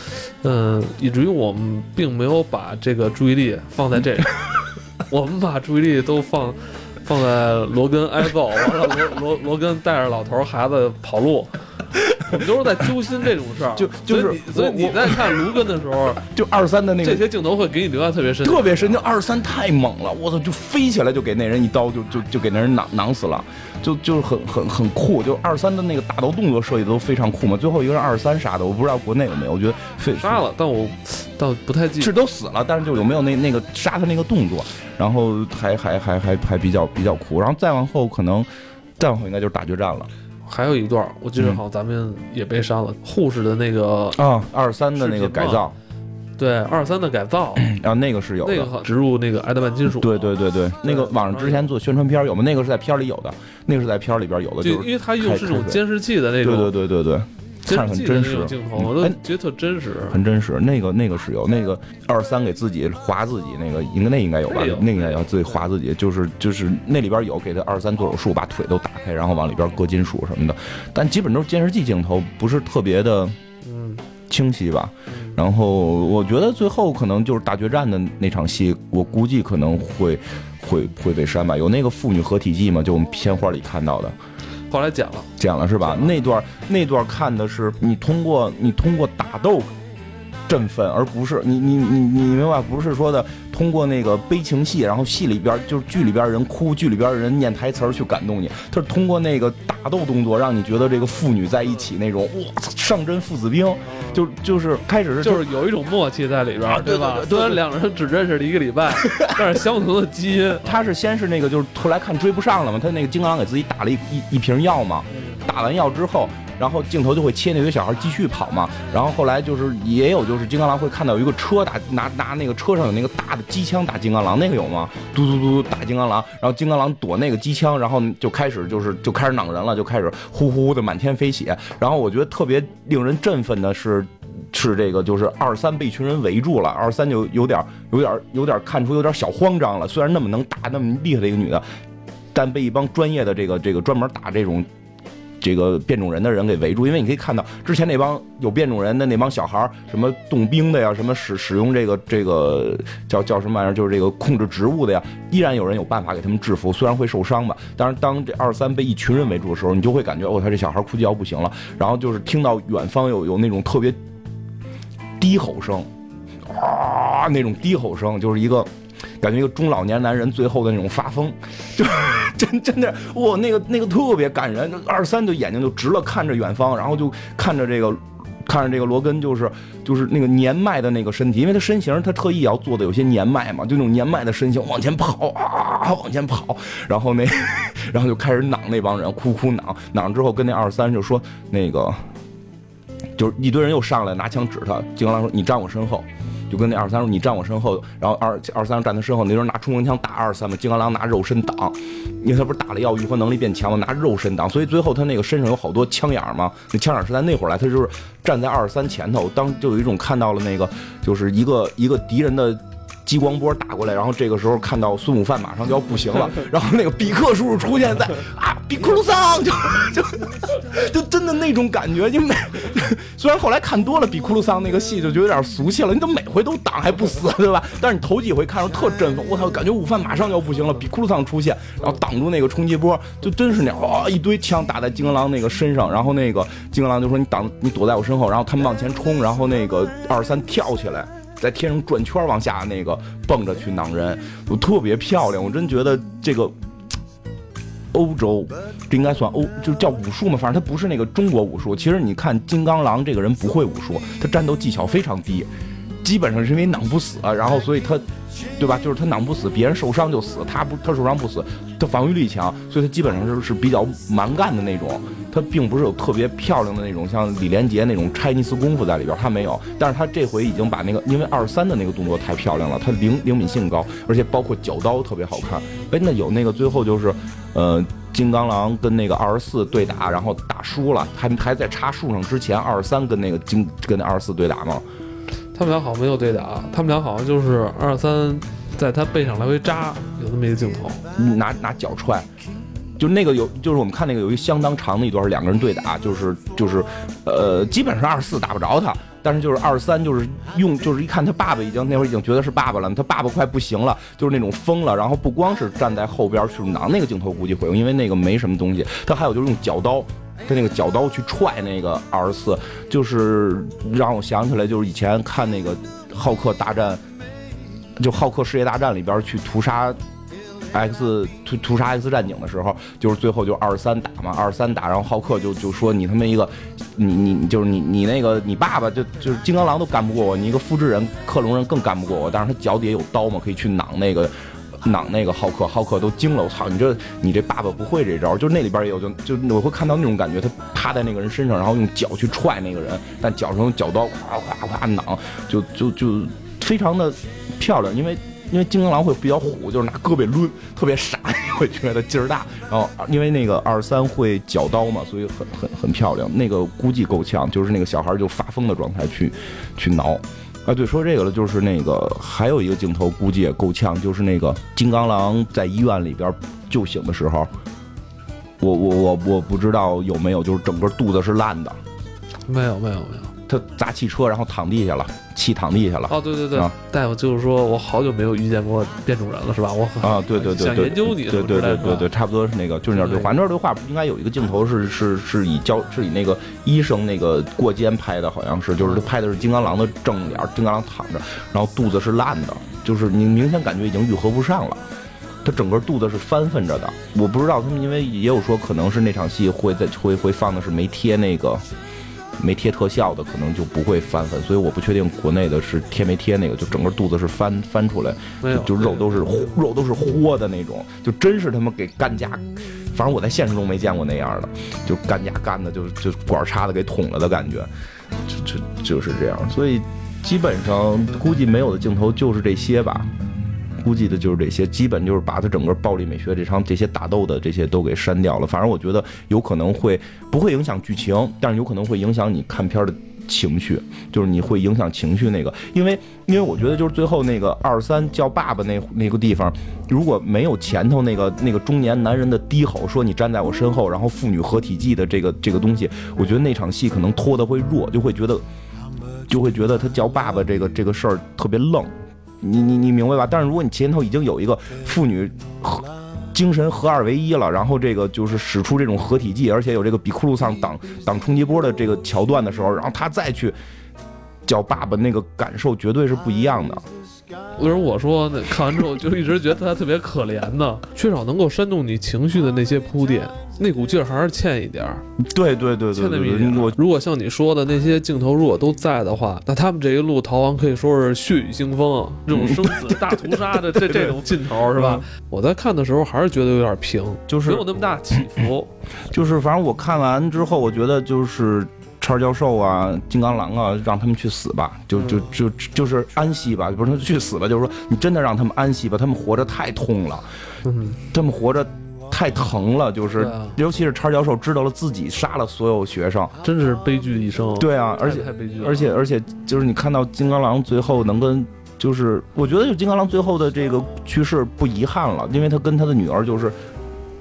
嗯，以至于我们并没有把这个注意力放在这上，(laughs) 我们把注意力都放放在罗根挨揍，完了罗罗罗根带着老头孩子跑路。我们都是在揪心这种事儿，就就是所以你在看卢根的时候，(laughs) 就二三的那个这些镜头会给你留下特别深特别深，就二三太猛了，我操，就飞起来就给那人一刀，就就就给那人囊囊死了，就就是很很很酷，就二三的那个打斗动作设计的都非常酷嘛。最后一个是二三杀的，我不知道国内有没有，我觉得非杀了，但我倒不太记得。是都死了，但是就有没有那那个杀他那个动作，然后还还还还还比较比较酷，然后再往后可能再往后应该就是打决战了。还有一段，我记得嗯好像咱们也被删了，护士的那个啊，二十三的那个改造，对二三的改造，然后那个是有的，那个好植入那个埃德曼金属，对对对对，那个网上之前做宣传片有吗？那个是在片里有的，那个是在片里边有的，就是因为它用开是那种监视器的那种。对对对对对，看很真实镜头，我都哎觉得特真实。很真实。那个那个是有，那个二三给自己划自己那个，应该那应该有吧那应该要自己划自己，就是就是那里边有给他二三做手术，把腿都打开，然后往里边搁金属什么的，但基本都是监视器镜头，不是特别的嗯，清晰吧。然后我觉得最后可能就是大决战的那场戏，我估计可能会会会被删吧。有那个父女合体记嘛，就我们片花里看到的。后来剪了，剪了是吧？那段那段看的是你通过你通过打斗振奋，而不是你你你你明白？不是说的通过那个悲情戏，然后戏里边就是剧里边人哭，剧里边人念台词儿去感动你。他是通过那个打斗动作，让你觉得这个父女在一起那种，哇操，上阵父子兵，就就是开始是就是有一种默契在里边啊儿，吧？对对对对虽然两个人只认识了一个礼拜，(laughs) 但是相同的基因。他是先是那个，就是后来看追不上了嘛，他那个金刚狼给自己打了一一一瓶药嘛，打完药之后，然后镜头就会切那堆小孩继续跑嘛。然后后来就是也有就是金刚狼会看到有一个车打拿拿那个车上有那个大的机枪打金刚狼，那个有吗？嘟嘟嘟打金刚狼，然后金刚狼躲那个机枪，然后就开始就是就开始攮人了，就开始呼呼的满天飞血。然后我觉得特别令人振奋的是。是这个，就是二三被一群人围住了，二三就有点、有点、有点看出有点小慌张了。虽然那么能打、那么厉害的一个女的，但被一帮专业的这个、这个专门打这种这个变种人的人给围住。因为你可以看到，之前那帮有变种人的那帮小孩什么冻冰的呀，什么使使用这个这个叫叫什么玩意儿，就是这个控制植物的呀，依然有人有办法给他们制服，虽然会受伤吧。但是当这二三被一群人围住的时候，你就会感觉，哦，他这小孩估计要不行了。然后就是听到远方有有那种特别。低吼声，啊，那种低吼声就是一个，感觉一个中老年男人最后的那种发疯，(laughs) 就真真的哇，那个那个特别感人。二三的眼睛就直了看着远方，然后就看着这个，看着这个罗根，就是就是那个年迈的那个身体，因为他身形他特意要做的有些年迈嘛，就那种年迈的身形往前跑啊，往前跑，然后那 (laughs) 然后就开始攮那帮人，哭哭攮，攮之后跟那二三就说那个。就是一堆人又上来拿枪指他，金刚狼说：“你站我身后。”就跟那二三说：“你站我身后。”然后二二三站他身后，那时候拿冲锋枪打二三嘛，金刚狼拿肉身挡，因为他不是打了药愈合能力变强了，拿肉身挡，所以最后他那个身上有好多枪眼嘛。那枪眼是在那会儿来，他就是站在二三前头，当就有一种看到了那个，就是一个一个敌人的。激光波打过来，然后这个时候看到孙悟饭马上就要不行了，(laughs) 然后那个比克叔叔出现在啊，比库鲁桑就就就真的那种感觉，就每 (laughs) 虽然后来看多了比库鲁桑那个戏，就觉得有点俗气了。你怎么每回都挡还不死，对吧？但是你头几回看着特振奋，我操，感觉悟饭马上就要不行了，比库鲁桑出现，然后挡住那个冲击波，就真是那样，哇，一堆枪打在金刚狼那个身上，然后那个金刚狼就说你挡，你躲在我身后，然后他们往前冲，然后那个二三跳起来。在天上转圈往下那个蹦着去攮人，我特别漂亮。我真觉得这个 (tsk) 欧洲，这应该算欧，就叫武术嘛。反正他不是那个中国武术。其实你看金刚狼这个人不会武术，他战斗技巧非常低，基本上是因为攮不死，然后所以他。对吧？就是他攮不死，别人受伤就死，他不他受伤不死，他防御力强，所以他基本上是是比较蛮干的那种。他并不是有特别漂亮的那种，像李连杰那种 Chinese 功夫在里边，他没有。但是他这回已经把那个，因为二三的那个动作太漂亮了，他灵灵敏性高，而且包括脚刀特别好看。哎，那有那个最后就是，呃，金刚狼跟那个二十四对打，然后打输了，还还在插树上之前，二十三跟那个金跟那二十四对打吗？他们俩好像没有对打，他们俩好像就是二三在他背上来回扎，有那么一个镜头，拿拿脚踹，就那个有，就是我们看那个有一相当长的一段两个人对打，就是就是，呃，基本上二十四打不着他，但是就是二十三就是用，就是一看他爸爸已经那会儿已经觉得是爸爸了，他爸爸快不行了，就是那种疯了，然后不光是站在后边去拿那个镜头估计会用，因为那个没什么东西，他还有就是用脚刀。他那个脚刀去踹那个二十四，就是让我想起来，就是以前看那个《浩克大战》，就《浩克世界大战》里边去屠杀 X 屠屠杀 X 战警的时候，就是最后就二三打嘛，二三打，然后浩克就就说你他妈一个，你你就是你你那个你爸爸就就是金刚狼都干不过我，你一个复制人克隆人更干不过我，但是他脚底下有刀嘛，可以去攮那个。攮那个浩克，浩克都惊了。我操，你这你这爸爸不会这招，就那里边也有，就就我会看到那种感觉，他趴在那个人身上，然后用脚去踹那个人，但脚上用脚刀，咵咵咵攮，就就就非常的漂亮。因为因为金刚狼会比较虎，就是拿胳膊抡，特别傻，会觉得劲儿大。然后因为那个二三会脚刀嘛，所以很很很漂亮。那个估计够呛，就是那个小孩就发疯的状态去去挠。啊，对，说这个了，就是那个还有一个镜头，估计也够呛，就是那个金刚狼在医院里边救醒的时候，我我我我不知道有没有，就是整个肚子是烂的，没有没有没有。他砸汽车，然后躺地下了，气躺地下了。哦，对对对，大夫就是说我好久没有遇见过变种人了，是吧？我啊，对对对对，研究你，对对对对对，差不多是那个，就是那对话。那对话应该有一个镜头是是是以交是以那个医生那个过肩拍的，好像是，就是他拍的是金刚狼的正脸，金刚狼躺着，然后肚子是烂的，就是你明显感觉已经愈合不上了，他整个肚子是翻分着的。我不知道他们，因为也有说可能是那场戏会在会会放的是没贴那个。没贴特效的可能就不会翻翻，所以我不确定国内的是贴没贴那个，就整个肚子是翻翻出来，就肉都是肉都是豁的那种，就真是他妈给干架反正我在现实中没见过那样的，就干架干的就就管插的给捅了的感觉，就就就是这样。所以基本上估计没有的镜头就是这些吧。估计的就是这些，基本就是把他整个暴力美学这场这些打斗的这些都给删掉了。反正我觉得有可能会不会影响剧情，但是有可能会影响你看片的情绪，就是你会影响情绪那个。因为因为我觉得就是最后那个二三叫爸爸那那个地方，如果没有前头那个那个中年男人的低吼说你站在我身后，然后父女合体记的这个这个东西，我觉得那场戏可能拖的会弱，就会觉得就会觉得他叫爸爸这个这个事儿特别愣。你你你明白吧？但是如果你前头已经有一个妇女合精神合二为一了，然后这个就是使出这种合体技，而且有这个比库鲁桑挡挡冲击波的这个桥段的时候，然后他再去叫爸爸，那个感受绝对是不一样的。为什么我说呢？看完之后就一直觉得他特别可怜呢？缺少能够煽动你情绪的那些铺垫，那股劲儿还是欠一点儿。对对对对欠那么一点我如果像你说的那些镜头如果都在的话，那他们这一路逃亡可以说是血雨腥风，这种生死大屠杀的这 (laughs) 这种劲头是吧？我在看的时候还是觉得有点平，就是没有那么大起伏。就是反正我看完之后，我觉得就是叉教授啊、金刚狼啊，让他们去死吧，就就就就是安息吧，不是说去死吧，就是说你真的让他们安息吧，他们活着太痛了，嗯，他们活着太疼了，就是啊。尤其是叉教授知道了自己杀了所有学生，真是悲剧一生。对啊，而且太悲剧了，而且而且就是你看到金刚狼最后能跟。就是我觉得，就金刚狼最后的这个去世不遗憾了，因为他跟他的女儿就是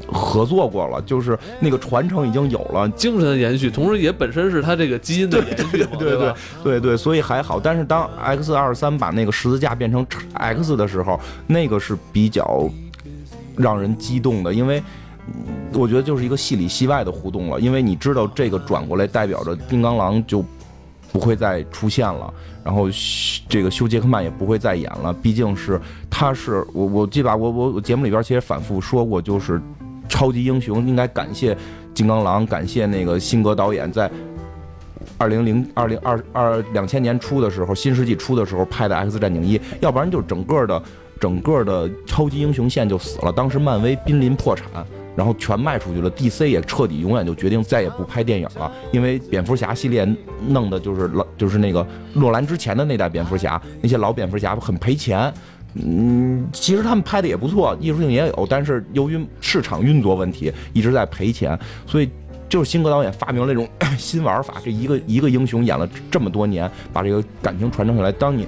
合作过了，就是那个传承已经有了，精神的延续，同时也本身是他这个基因的延续嘛，对吧？对对，所以还好。但是当 X 二三把那个十字架变成 X 的时候，那个是比较让人激动的，因为嗯我觉得就是一个戏里戏外的互动了。因为你知道这个转过来代表着金刚狼就不会再出现了，然后这个休·杰克曼也不会再演了，毕竟是他是我我记得吧，我我我节目里边其实反复说过，就是超级英雄应该感谢金刚狼，感谢那个辛格导演在。二零零二零二二两千年初的时候，新世纪初的时候拍的《X 战警一》，要不然就整个的整个的超级英雄线就死了。当时漫威濒临破产，然后全卖出去了，DC 也彻底永远就决定再也不拍电影了，因为蝙蝠侠系列弄的就是老就是那个诺兰之前的那代蝙蝠侠，那些老蝙蝠侠很赔钱。嗯，其实他们拍的也不错，艺术性也有，但是由于市场运作问题，一直在赔钱，所以就是新格导演发明了那种 (coughs) 新玩法，这一个一个英雄演了这么多年，把这个感情传承下来。当你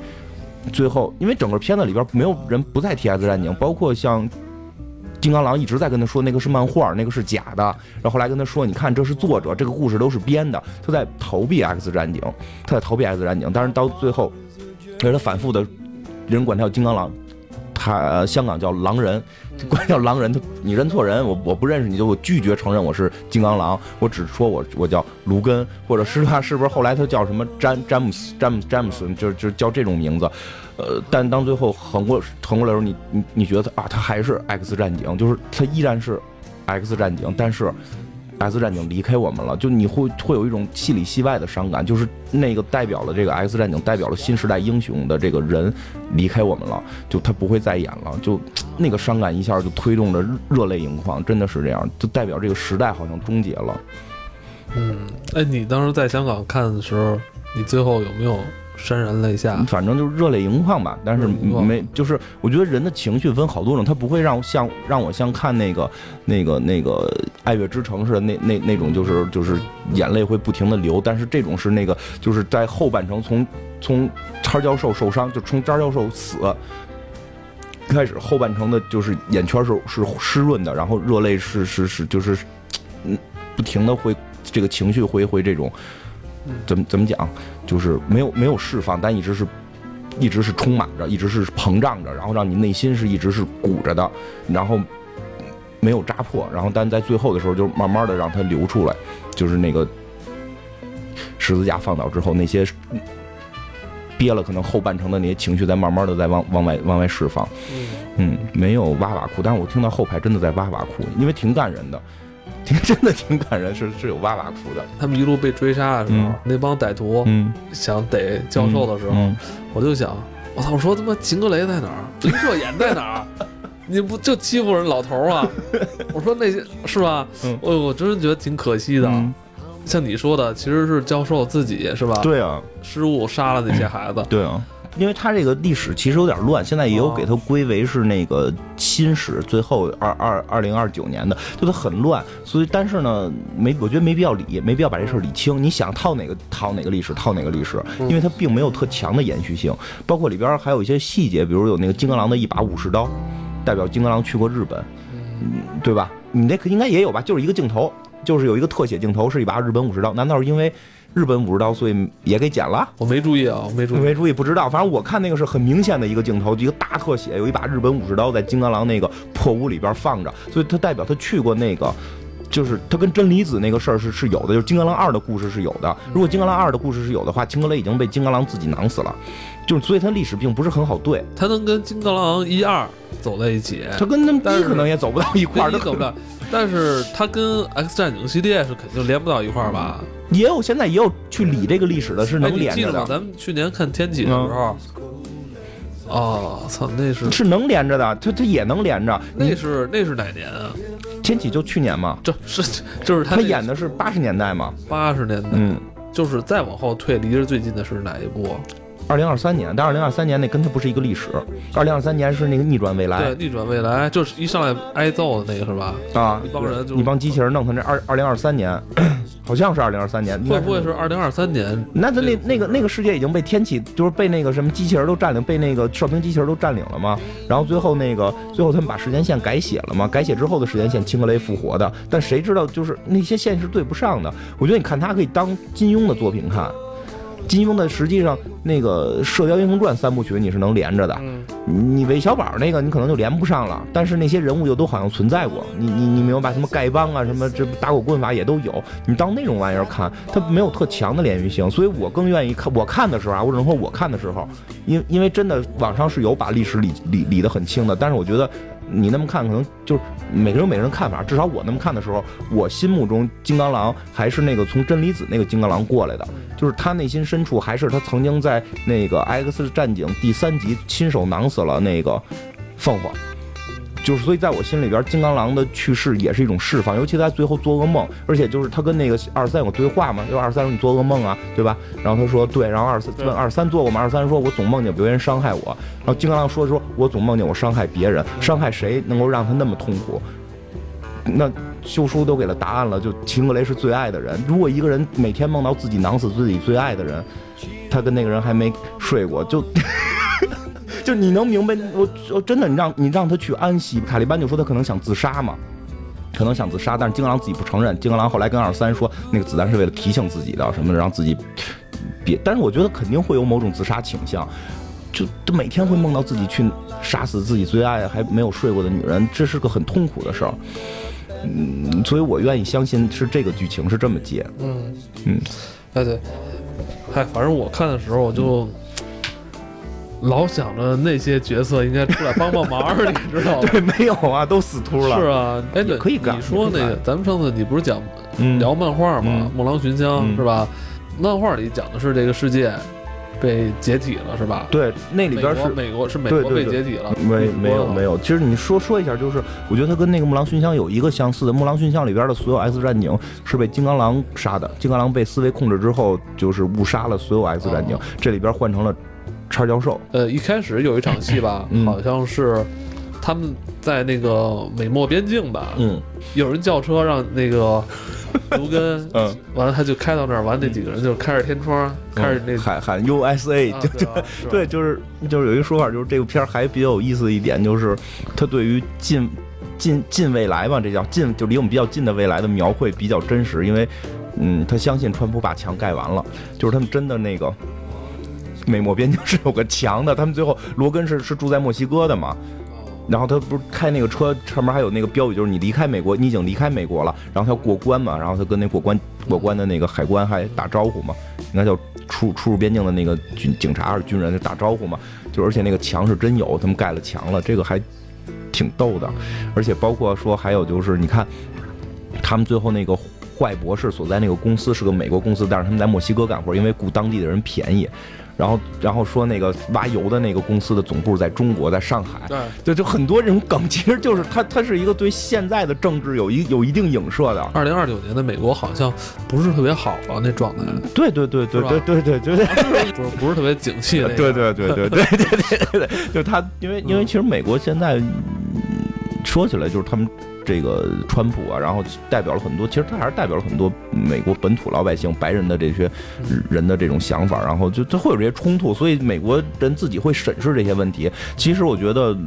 最后，因为整个片子里边没有人不再提 X 战警，包括像金刚狼一直在跟他说那个是漫画，那个是假的，然后后来跟他说，你看这是作者，这个故事都是编的，他在逃避 X 战警，他在逃避 X 战警，但是到最后，而且他反复的，人管他叫金刚狼。他、呃香港叫狼人，管他叫狼人，他你认错人，我我不认识你就我拒绝承认我是金刚狼，我只说我我叫卢根，或者是他是不是后来他叫什么詹詹姆斯詹姆斯詹姆斯，就就叫这种名字，呃，但当最后横过横过来的时候，你你你觉得啊，他还是 X 战警，就是他依然是 X 战警，但是 X 战警离开我们了，就你会会有一种戏里戏外的伤感，就是那个代表了这个 X 战警，代表了新时代英雄的这个人离开我们了，就他不会再演了，就那个伤感一下就推动着热泪盈眶，真的是这样，就代表这个时代好像终结了。嗯，哎，你当时在香港看的时候，你最后有没有潸然泪下？反正就是热泪盈眶吧，但是没，就是我觉得人的情绪分好多种，他不会让像让我像看那个那个那个《爱乐之城》似的那那那种，就是就是眼泪会不停的流，但是这种是那个就是在后半程从从叉教授受伤，就从叉教授死。开始后半程的就是眼圈是是湿润的，然后热泪是是是就是，嗯，不停的会这个情绪会会这种，怎么怎么讲，就是没有没有释放，但一直是一直是充满着，一直是膨胀着，然后让你内心是一直是鼓着的，然后没有扎破，然后但在最后的时候就慢慢的让它流出来，就是那个十字架放倒之后那些。憋了可能后半程的那些情绪，在慢慢的在往往外往外释放，嗯，嗯，没有哇哇哭，但是我听到后排真的在哇哇哭，因为挺感人的，挺 (laughs) 真的挺感人，是是有哇哇哭的，他们一路被追杀的时候，嗯那帮歹徒嗯，想逮教授的时候，嗯我就想，我操！我说他妈秦格雷在哪儿？林射眼在哪儿？(laughs) 你不就欺负人老头儿啊？(laughs) 我说那些是吧？嗯我我真是觉得挺可惜的。嗯像你说的，其实是教授自己是吧？，对啊，失误杀了那些孩子。对啊。因为他这个历史其实有点乱，现在也有哦给它归为是那个新史，最后二二二零二九年的，就它很乱，所以但是呢，没我觉得没必要理，没必要把这事儿理清。你想套哪个套哪个历史，套哪个历史，因为它并没有特强的延续性，包括里边还有一些细节，比如有那个金刚狼的一把武士刀，代表金刚狼去过日本，嗯，对吧？你那个应该也有吧？就是一个镜头，就是有一个特写镜头是一把日本武士刀，难道是因为日本武士刀所以也给剪了？我没注意啊，我没注意。没注意，不知道。反正我看那个是很明显的一个镜头，一个大特写，有一把日本武士刀在金刚狼那个破屋里边放着，所以它代表他去过那个。就是他跟真离子那个事儿是是有的，就是金刚狼二的故事是有的。如果金刚狼二的故事是有的话，青格雷已经被金刚狼自己囊死了，就是所以他历史并不是很好对，他能跟金刚狼一二走在一起，他跟一可能也走不到一块儿，他走不了。但是它跟 X 战警系列是肯定连不到一块儿吧？也有现在也有去理这个历史的，是哎，能？连着的，咱们去年看天启的时候，哦，操，那是是能连着的，它它也能连着。那是那是哪年啊？天启就去年嘛，这是就是他他演的是八十年代嘛，八十年代，嗯。就是再往后退，离着最近的是哪一部？二零二三年，但二零二三年那跟他不是一个历史。二零二三年是那个逆转未来对，逆转未来，就是一上来挨揍的那个是吧？啊，一帮人就一帮机器人弄他这二二零二三年，(clears throat) 好像是二零二三年，会不会是二零二三年？那他那那个那个世界已经被天启，就是被那个什么机器人都占领，被那个哨兵机器人都占领了吗？然后最后那个最后他们把时间线改写了嘛？改写之后的时间线，青格雷复活的，但谁知道就是那些线是对不上的。我觉得你看他可以当金庸的作品看。金庸的实际上那个《射雕英雄传》三部曲你是能连着的，嗯，你韦小宝那个你可能就连不上了，但是那些人物又都好像存在过，你你你明白吧？什么丐帮啊，什么这打狗棍法也都有，你当那种玩意儿看，它没有特强的连续性，所以我更愿意看。我看的时候啊，我只能说我看的时候，因因为真的网上是有把历史理理理得很清的，但是我觉得你那么看可能就是每个人有每个人看法，至少我那么看的时候，我心目中金刚狼还是那个从真理子那个金刚狼过来的，就是他内心深处还是他曾经在那个 X 战警第三集亲手囊死了那个凤凰。就是，所以在我心里边，金刚狼的去世也是一种释放，尤其他最后做噩梦，而且就是他跟那个二三有对话嘛，就二三说你做噩梦啊，对吧？然后他说对，然后二三问二三做过吗？二三说我总梦见别人伤害我，然后金刚狼说说我总梦见我伤害别人，伤害谁能够让他那么痛苦？那秀叔都给了答案了，就秦格雷是最爱的人。如果一个人每天梦到自己囊死自己最爱的人，他跟那个人还没睡过，就就你能明白？我我真的，你让你让他去安息，塔利班就说他可能想自杀嘛，可能想自杀，但是金刚狼自己不承认。金刚狼后来跟二三说，那个子弹是为了提醒自己的，什么让自己别。但是我觉得肯定会有某种自杀倾向。就就每天会梦到自己去杀死自己最爱还没有睡过的女人，这是个很痛苦的事儿。嗯，所以我愿意相信是这个剧情是这么接。嗯嗯，哎对，嗨，反正我看的时候我就。老想着那些角色应该出来帮帮忙，你知道吗？(laughs) 对，没有啊，都死秃了。是啊，哎，对，可以干你说那个咱们上次你不是讲嗯，聊漫画吗？嗯梦狼寻香》嗯。是吧？漫画里讲的是这个世界被解体了，是吧？对，那里边是美国是美国被解体了，没没有没有，有，其实你说说一下，就是我觉得它跟那个《木狼熏香》有一个相似的，《木狼熏香》里边的所有 X 战警是被金刚狼杀的，金刚狼被思维控制之后，就是误杀了所有 X 战警，哦。这里边换成了叉教授。呃，一开始有一场戏吧，嗯好像是他们在那个美墨边境吧，嗯有人叫车让那个卢根，(laughs) 嗯，完了他就开到那儿，完那几个人就开着天窗，开着那喊喊 USA，啊就对 (laughs) 就是就是有一个说法，就是这个片儿还比较有意思的一点，就是他对于近近近未来嘛，这叫近，就离我们比较近的未来的描绘比较真实，因为嗯，他相信川普把墙盖完了，就是他们真的那个。美墨边境是有个墙的，他们最后罗根是是住在墨西哥的嘛，然后他不是开那个车上面还有那个标语，就是你离开美国，你已经离开美国了，然后他要过关嘛，然后他跟那过关过关的那个海关还打招呼嘛，应该叫出出入边境的那个军警察还是军人就打招呼嘛，就而且那个墙是真有，他们盖了墙了，这个还挺逗的，而且包括说还有就是你看他们最后那个。坏博士所在那个公司是个美国公司，但是他们在墨西哥干活，因为雇当地的人便宜。然后然后说那个挖油的那个公司的总部在中国，在上海，对，就就很多这种梗，其实就是它它是一个对现在的政治有一有一定影射的。二零二九年的美国好像不是特别好了，那状态，对对对对对对对对对。(laughs) 不是不是特别景气那个，对对对对对对对对对，就他，因为因为其实美国现在说起来就是他们这个川普啊，然后代表了很多，其实他还是代表了很多美国本土老百姓、白人的这些人的这种想法，然后就他会有这些冲突，所以美国人自己会审视这些问题。其实我觉得。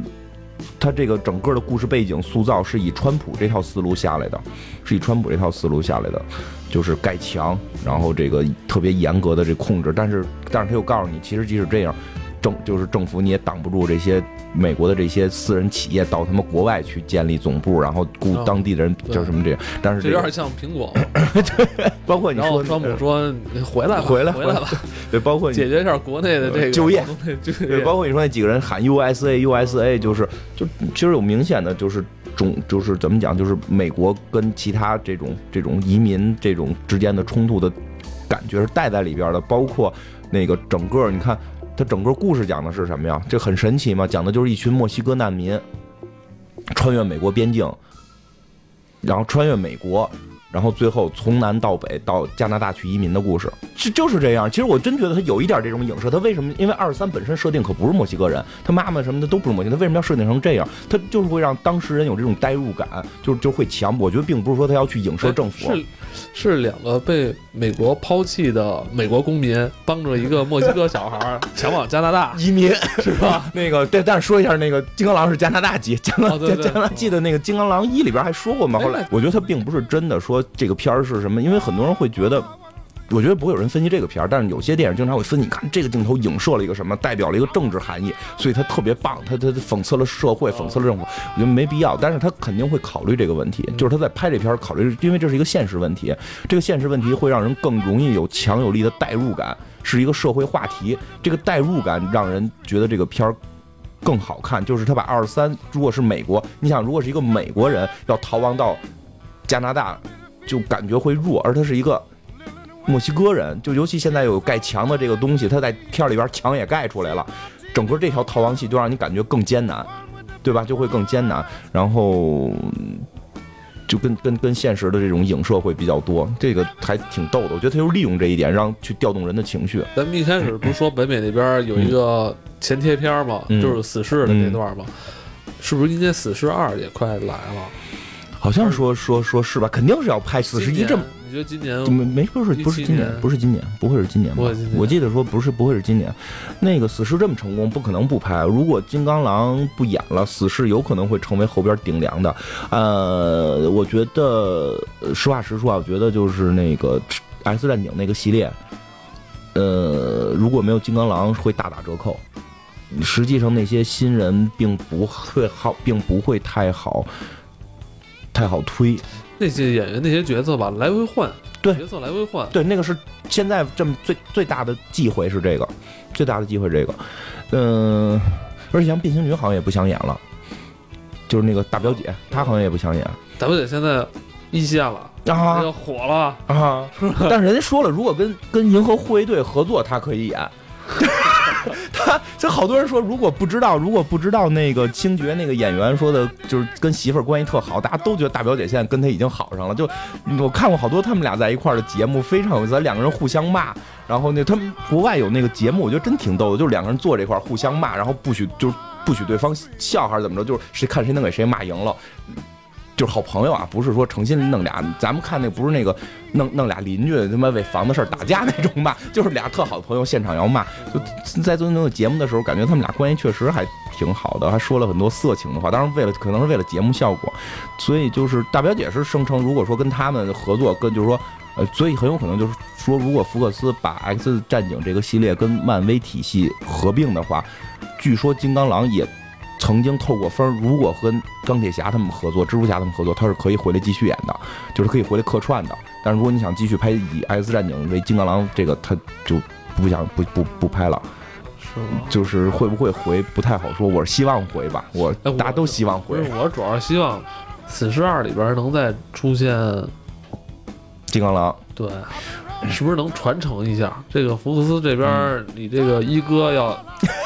他这个整个的故事背景塑造是以川普这套思路下来的，是以川普这套思路下来的，就是盖墙，然后这个特别严格的这控制，但是但是他又告诉你，其实即使这样。政就是政府，你也挡不住这些美国的这些私人企业到他们国外去建立总部，然后雇当地的人叫什么这样。但是这有点像苹果，(laughs) 对，包括你说川普说回来回来回来吧，对，包括解决一下国内的这个就业，(laughs) 对，包括你说那几个人喊 USA USA，就是就其实有明显的就是中就是怎么讲，就是美国跟其他这种这种移民这种之间的冲突的感觉是带在里边的，包括那个整个你看。它整个故事讲的是什么呀？这很神奇嘛，讲的就是一群墨西哥难民穿越美国边境，然后穿越美国。然后最后从南到北到加拿大去移民的故事，就就是这样。其实我真觉得他有一点这种影射。他为什么？因为二十三本身设定可不是墨西哥人，他妈妈什么的都不是墨西哥。他为什么要设定成这样？他就是会让当事人有这种代入感，就就会强。我觉得并不是说他要去影射政府，是是两个被美国抛弃的美国公民帮着一个墨西哥小孩 (laughs) 前往加拿大移民，是吧？(laughs) 那个对，但是说一下，那个金刚狼是加拿大籍，加拿加加拿大记得那个金刚狼一里边还说过嘛？后来我觉得他并不是真的说。这个片儿是什么？因为很多人会觉得，我觉得不会有人分析这个片儿，但是有些电影经常会分析。你看这个镜头影射了一个什么，代表了一个政治含义，所以它特别棒。他他讽刺了社会，讽刺了政府，我觉得没必要。但是他肯定会考虑这个问题，就是他在拍这片儿考虑，因为这是一个现实问题。这个现实问题会让人更容易有强有力的代入感，是一个社会话题。这个代入感让人觉得这个片儿更好看。就是他把二十三，如果是美国，你想如果是一个美国人要逃亡到加拿大。就感觉会弱，而他是一个墨西哥人，就尤其现在有盖墙的这个东西，他在片里边墙也盖出来了，整个这条逃亡戏就让你感觉更艰难，对吧？就会更艰难，然后就跟跟跟现实的这种影射会比较多，这个还挺逗的。我觉得他就利用这一点，让去调动人的情绪。咱们一开始不是说北美那边有一个前贴片吗？就是死侍的那段吗？是不是应该死侍二也快来了？好像说说说是吧？肯定是要拍死侍一这么？你觉得今年没没不是不是今年不是今年不会是今年吧？我记得说不是不会是今年。那个死侍这么成功，不可能不拍。如果金刚狼不演了，死侍有可能会成为后边顶梁的。呃，我觉得实话实说啊，我觉得就是那个 X 战警那个系列，呃，如果没有金刚狼会大打折扣。实际上那些新人并不会好，并不会太好。太好推，那些演员那些角色吧，来回换，对角色来回换，对那个是现在这么最最大的忌讳是这个，最大的忌讳这个，嗯，而且像变形女好像也不想演了，就是那个大表姐，她好像也不想演。大表姐现在一线了啊，火了啊，但是人家说了，如果跟跟银河护卫队合作，她可以演。(laughs) (laughs) 他这好多人说，如果不知道，如果不知道那个星爵那个演员说的，就是跟媳妇儿关系特好，大家都觉得大表姐现在跟他已经好上了。就我看过好多他们俩在一块儿的节目，非常有意思，两个人互相骂。然后那他们国外有那个节目，我觉得真挺逗的，就是两个人坐这块儿互相骂，然后不许就是不许对方笑还是怎么着，就是谁看谁能给谁骂赢了。就是好朋友啊，不是说诚心弄俩。咱们看那不是那个弄弄俩邻居他妈为房子事儿打架那种骂，(laughs) 就是俩特好的朋友现场要骂。就在做那个节目的时候，感觉他们俩关系确实还挺好的，还说了很多色情的话。当然为了可能是为了节目效果，所以就是大表姐是声称，如果说跟他们合作，跟就是说，呃，所以很有可能就是说，如果福克斯把 X 战警这个系列跟漫威体系合并的话，据说金刚狼也。曾经透过风，如果和钢铁侠他们合作，蜘蛛侠他们合作，他是可以回来继续演的，就是可以回来客串的。但是如果你想继续拍以 X 战警为金刚狼，这个他就不想不不不拍了。是就是会不会回不太好说，我是希望回吧，我大家都希望回。我主要希望死侍二里边能再出现金刚狼。对，(laughs) 是不是能传承一下？这个福克斯这边，你这个一哥要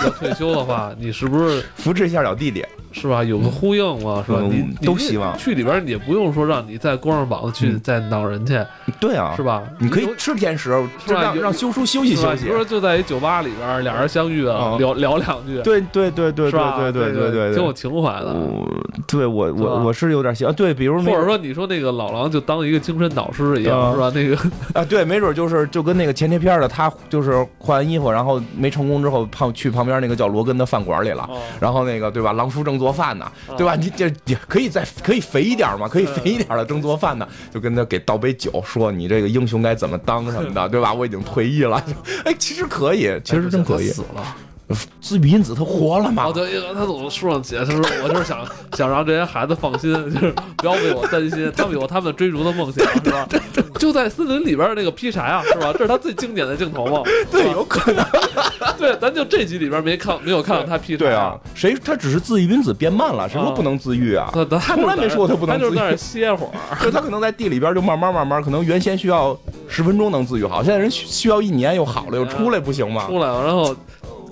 要退休的话，你是不是扶持一下小弟弟。是吧？有个呼应嘛，是吧？嗯你你都希望去里边也不用说让你再光着膀子去嗯再挠人去，对啊，是吧？你可以吃甜食，是吧有让让修叔休息？休息比如。说就在一酒吧里边儿，俩人相遇了，哦聊聊两句，对对对对是吧？对对对对对，挺有情怀的。我对我我我是有点喜欢，对，比如或者说你说那个老狼就当一个精神导师一样，啊是吧？那个啊，对，没准就是就跟那个前贴片的，他就是换完衣服，然后没成功之后，旁去旁边那个叫罗根的饭馆里了。哦然后那个对吧，狼叔正做饭呢，对吧？你这也可以再可以肥一点嘛，可以肥一点的正做饭呢，就跟他给倒杯酒，说你这个英雄该怎么当什么的，(laughs) 对吧？我已经退役了，(laughs) 哎，其实可以，其实真可以。死了。自愈因子他活了嘛哦，？对，他总书上写，他说我就是想想让这些孩子放心，就是不要为我担心，他们有他们追逐的梦想，是吧？就在森林里边那个劈柴啊，是吧？这是他最经典的镜头嘛。(laughs) 对，有可能。(laughs) 对，咱就这集里边没看没有看到他劈柴。对啊，，谁他只是自愈因子变慢了，谁说不能自愈啊？他从来没说过他不能自愈他就是在那儿歇会儿。(laughs) 就他可能在地里边就慢慢慢慢，可能原先需要十分钟能自愈好，现在人需需要一年又好了，又出来不行吗？出来了，然后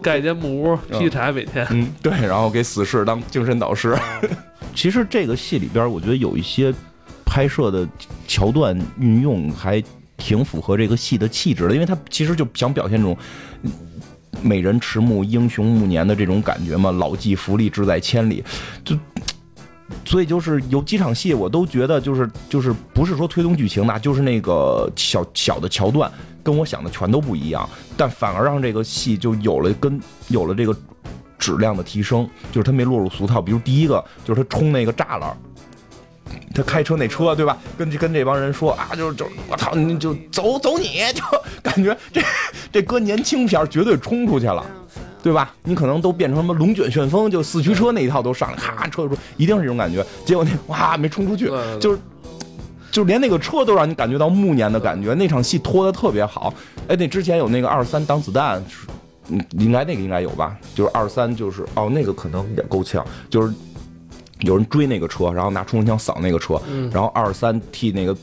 盖一间木屋劈柴，每天。嗯，对，然后给死士当精神导师。(laughs) 其实这个戏里边，我觉得有一些拍摄的桥段运用还挺符合这个戏的气质的，因为他其实就想表现这种。嗯美人迟暮，英雄暮年的这种感觉嘛，老骥伏枥，志在千里，就 (tsk) 所以就是有几场戏我都觉得就是就是不是说推动剧情的，就是那个小小的桥段跟我想的全都不一样，但反而让这个戏就有了跟有了这个质量的提升，就是他没落入俗套。比如第一个就是他冲那个栅栏。他开车那车对吧？跟跟这帮人说啊，就是就我操，你就走走你，就感觉这这哥年轻片绝对冲出去了，对吧？你可能都变成什么龙卷旋风，就四驱车那一套都上来，咔车出，一定是这种感觉。结果那哇没冲出去就是就连那个车都让你感觉到暮年的感觉，那场戏拖得特别好。哎，那之前有那个二三挡子弹，嗯，应该那个应该有吧？就是二三就是哦，那个可能也够呛，就是有人追那个车，然后拿冲锋枪扫那个车，嗯然后二三替那个。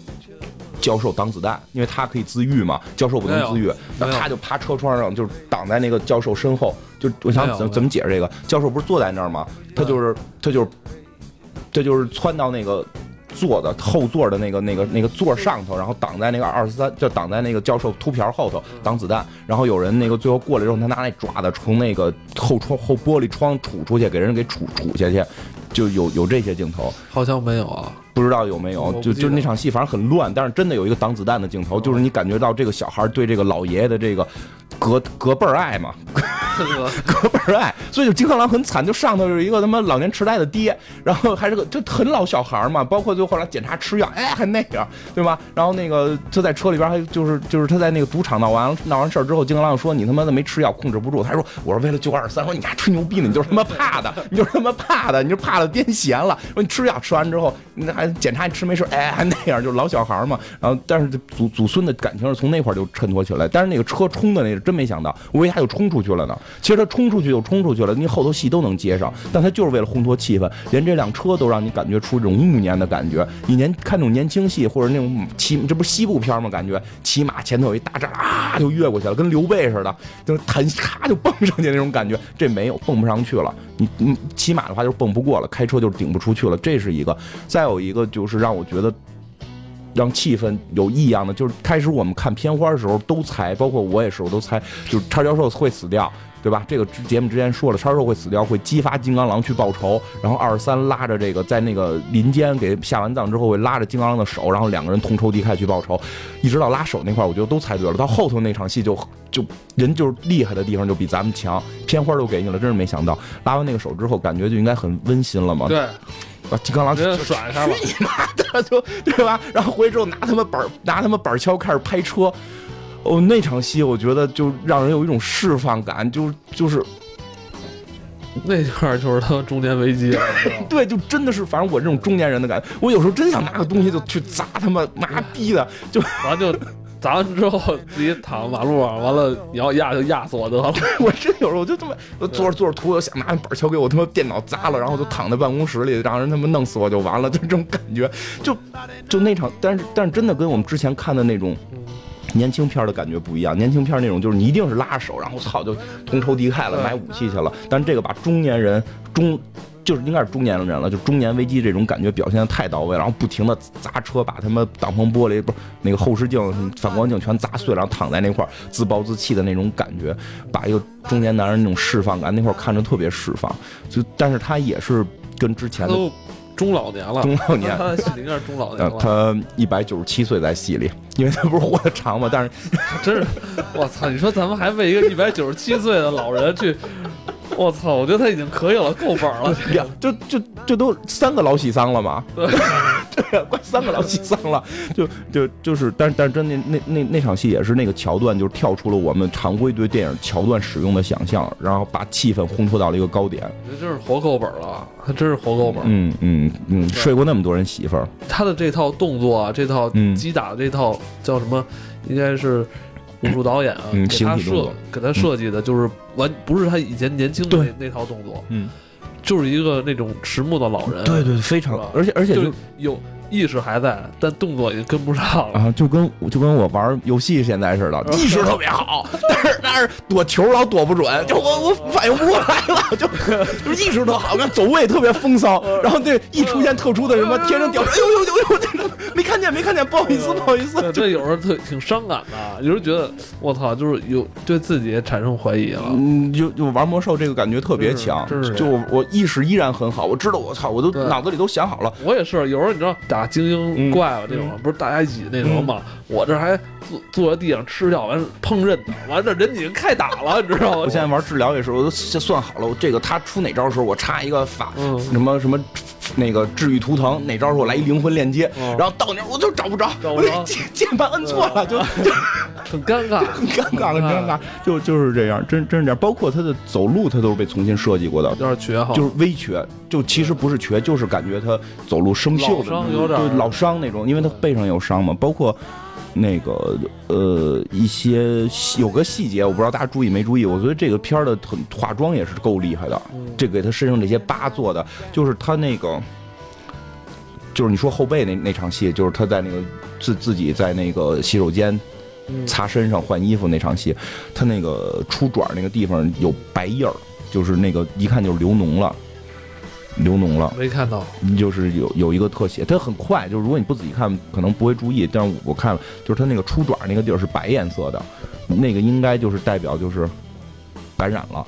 教授挡子弹，因为他可以自愈嘛，教授不能自愈，那他就趴车窗上，就是挡在那个教授身后。就我想怎么怎么解释这个？教授不是坐在那儿吗？他就是他就是他就是窜到那个坐的后座的那个那个那个座上头，然后挡在那个二十三，就挡在那个教授秃瓢后头挡子弹。然后有人那个最后过来之后，他拿那爪子从那个后窗后玻璃窗杵出去，给人给杵杵下去，就有有这些镜头。好像没有啊。不知道有没有就就那场戏，反正很乱，但是真的有一个挡子弹的镜头，就是你感觉到这个小孩对这个老爷爷的这个隔隔辈儿爱嘛，这 (laughs) 个隔辈儿爱，所以就金刚狼很惨，就上头有一个他妈老年痴呆的爹，然后还是个就很老小孩儿嘛，包括最后后来检查吃药，哎还那样，对吧？然后那个他在车里边还就是就是他在那个赌场闹完闹完事儿之后，金刚狼说你他妈的没吃药控制不住，他说我是为了救二三，说你还吹牛逼呢，你就是他妈怕的，你就是他妈怕的，你就怕的癫痫了，说你吃药吃完之后，那还检查你吃没事，哎还那样，就是老小孩嘛。然后但是祖祖孙的感情是从那块就衬托起来，但是那个车冲的那个真没想到，我以为他就冲出去了呢。其实他冲出去就冲出去了，你后头戏都能接上，但他就是为了烘托气氛，连这辆车都让你感觉出这种暮年的感觉。你年看那种年轻戏或者那种骑，这不是西部片吗？感觉骑马前头有一大栅啊，就越过去了，跟刘备似的，就是弹咔就蹦上去那种感觉。这没有蹦不上去了，你你骑马的话就蹦不过了，开车就顶不出去了，这是一个。再有一个就是让我觉得。让气氛有异样的，就是开始我们看片花的时候都猜，包括我也是，我都猜，就是叉教授会死掉，对吧？这个之节目之前说了，叉兽会死掉，会激发金刚狼去报仇，然后二十三拉着这个在那个林间给下完葬之后，会拉着金刚狼的手，然后两个人同仇敌忾去报仇，一直到拉手那块儿，我觉得都猜对了。到后头那场戏就就人就是厉害的地方就比咱们强，片花都给你了，真是没想到。拉完那个手之后，感觉就应该很温馨了嘛。对，把，金刚狼就甩开了去你妈的，就对吧？然后回去之后拿他们板拿他们板锹开始拍车，哦，那场戏我觉得就让人有一种释放感，就就是 (laughs) 那块儿就是他中年危机对，就真的是，反正我这种中年人的感觉，我有时候真想拿个东西就去砸他妈妈逼的，就完就砸完之后自己躺马路上，完了你要压就压死我得了。我真有时候我就他妈我坐着坐着图，我想拿板儿锹给我他妈电脑砸了，然后就躺在办公室里，让人他妈弄死我就完了，就这种感觉，就就那场，但是但是真的跟我们之前看的那种。年轻片的感觉不一样，年轻片那种就是你一定是拉手，然后操就同仇敌忾了，买武器去了。但这个把中年人中就是应该是中年人了，就中年危机这种感觉表现的太到位，然后不停的砸车，把他们挡风玻璃不是那个后视镜、反光镜全砸碎，然后躺在那块自暴自弃的那种感觉，把一个中年男人那种释放感那块看着特别释放。就但是他也是跟之前的中老年了，中老年他 (laughs) 戏里应该是中老年。他一百九十七岁在戏里，因为他不是活得长嘛，但是真是，我操！你说咱们还为一个一百九十七岁的老人去，我操！我觉得他已经可以了，够本儿了。这两个就就这都三个老喜丧了嘛，对 (laughs) 对呀，快三个老喜丧了，就就就是，但是但是真的那那那那场戏也是那个桥段，就是跳出了我们常规对电影桥段使用的想象，然后把气氛烘托到了一个高点。我觉得真是活够本儿了，他真是活够本儿。嗯嗯嗯，睡过那么多人媳妇儿，他的这套动作啊，这套嗯击打的这套叫什么？应该是武术导演啊，嗯给他设给他设计的，就是完不是他以前年轻的那那套动作，嗯，就是一个那种迟暮的老人，对对，非常，而且而且就就有意识还在，但动作已经跟不上了。啊，就跟就跟我玩游戏现在似的，意识特别好，但是但是躲球老躲不准，就我我反应不过来了，就就是意识特好，看走位特别风骚，然后这一出现特殊的什么天生掉，哎呦呦呦呦，这个 (laughs) 没看见没看见，不好意思不好意思，这有时候特挺伤感的，有时候觉得我操，就是有对自己产生怀疑了。嗯，就就玩魔兽这个感觉特别强就我我意识依然很好，我知道我操，我都脑子里都想好了，我也是，有时候你知道打精英怪物那种，不是大家一起那什么吗？我这还坐坐在地上吃药，完烹饪的，完这人已经开打了，你知道吗？我现在玩治疗也是，我都算好了，我这个他出哪招的时候，我插一个法，嗯什么什么。那个治愈图腾哪招是我来一灵魂链接，嗯。然后到那儿我就找不着，我找不着。这键键盘摁错了，就 (laughs) 就 (laughs) 很尴尬，很尴尬，很尴尬，就就是这样，真真是这样。包括他的走路，他都是被重新设计过的，就是瘸哈，就是微瘸，就其实不是瘸，就是感觉他走路生锈的，老伤有点对老伤那种，因为他背上有伤嘛。包括那个呃一些细有个细节，我不知道大家注意没注意，我觉得这个片儿的很化妆也是够厉害的，嗯这给他身上这些疤做的，就是他那个。就是你说后背那那场戏，就是他在那个自自己在那个洗手间嗯擦身上换衣服那场戏，他那个出爪那个地方有白印儿，就是那个一看就是流脓了，流脓了，没看到，就是有有一个特写，它很快，就是如果你不仔细看，可能不会注意，但是我看了，就是它那个出爪那个地儿是白颜色的，那个应该就是代表就是感染了，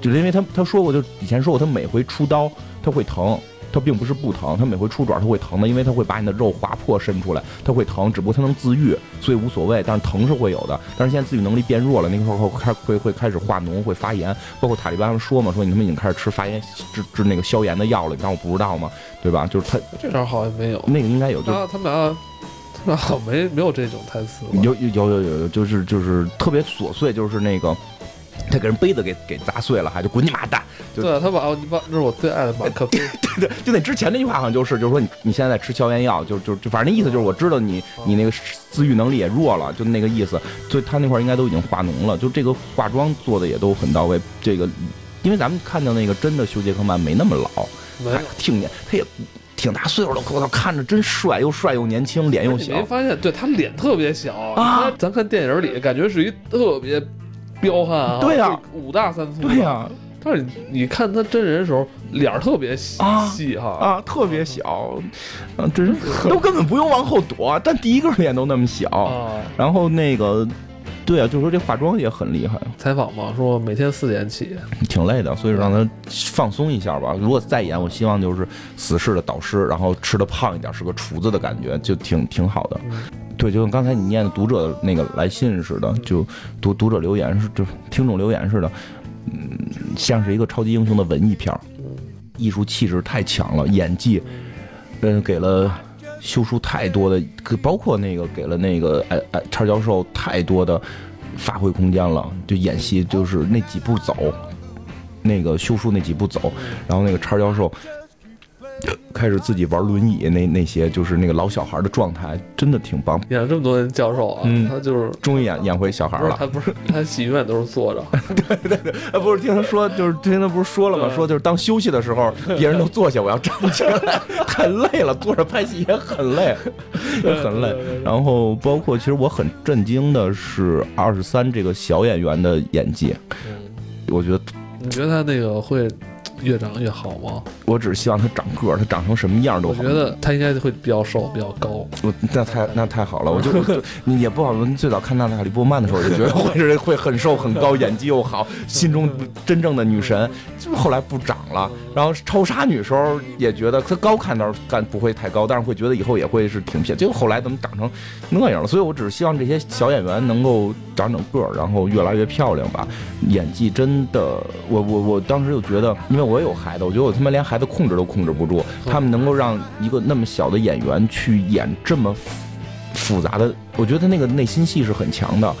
就是因为他他说过，就以前说过，他每回出刀他会疼。它并不是不疼，它每回出爪它会疼的，因为它会把你的肉划破伸出来，它会疼，只不过它能自愈，所以无所谓。但是疼是会有的，但是现在自愈能力变弱了，那个时候开会会开始化脓，会发炎，包括塔利班说嘛，说你他妈已经开始吃发炎治治那个消炎的药了，你当我不知道吗？对吧？就是他这招好像没有，那个应该有，就他他们俩他们俩好像没没有这种台词吧，有有有有有，就是就是特别琐碎，就是那个他给人杯子给给砸碎了，还就滚你妈蛋！就对他把你把那是我最爱的马克杯，(laughs) 对，就那之前那句话好像就是，就是说你你现在在吃消炎药，就就就反正那意思就是我知道你你那个自愈能力也弱了，就那个意思。所以他那块儿应该都已经化脓了，就这个化妆做的也都很到位。这个因为咱们看到那个真的修杰克曼没那么老，没有还。挺年他也挺大岁数了，我操，看着真帅，又帅又年轻，脸又小没。发现，对他脸特别小啊咱看电影里感觉是一特别彪悍啊，对呀就是五大三粗对呀、但是你你看他真人的时候，脸儿特别细哈，啊，特别小，啊，真是。都根本不用往后躲，但第一个脸都那么小。啊，然后那个，对啊，就是说这化妆也很厉害，采访嘛，说每天四点起，挺累的，所以让他放松一下吧。如果再演，我希望就是死侍的导师，然后吃的胖一点，是个厨子的感觉，就挺挺好的。嗯。对，就跟刚才你念的读者那个来信似的，就读读者留言是，就听众留言似的，嗯，像是一个超级英雄的文艺片儿。艺术气质太强了，演技，嗯，给了修书太多的，包括那个给了那个哎哎叉教授太多的发挥空间了，就演戏就是那几步走，那个修书那几步走，然后那个叉教授开始自己玩轮椅，那那些就是那个老小孩的状态，真的挺棒。演了这么多年教授啊，嗯他就是终于演演回小孩了。他不是他戏永远都是坐着，对对对，不是听他说，就是听他不是说了吗？说就是当休息的时候，别人都坐下，我要站起来，太累了，坐着拍戏也很累，(laughs) 也很累。然后包括其实我很震惊的是二十三这个小演员的演技，嗯，我觉得你觉得他那个会越长越好吗？我只是希望他长个儿，他长成什么样都好。我觉得他应该会比较瘦，比较高。我那太那太好了，我就你也不好说。最早看娜塔莉波曼的时候，就觉得会是会很瘦很高，演技又好，心中真正的女神。就是后来不长了，然后超杀女时候也觉得她高看倒是干不会太高，但是会觉得以后也会是挺偏。结果后来怎么长成那样了？所以我只是希望这些小演员能够长长个儿，然后越来越漂亮吧。演技真的，我我我当时就觉得，因为我也有孩子，我觉得我他妈连孩子控制都控制不住，他们能够让一个那么小的演员去演这么复复杂的，我觉得他那个内心戏是很强的，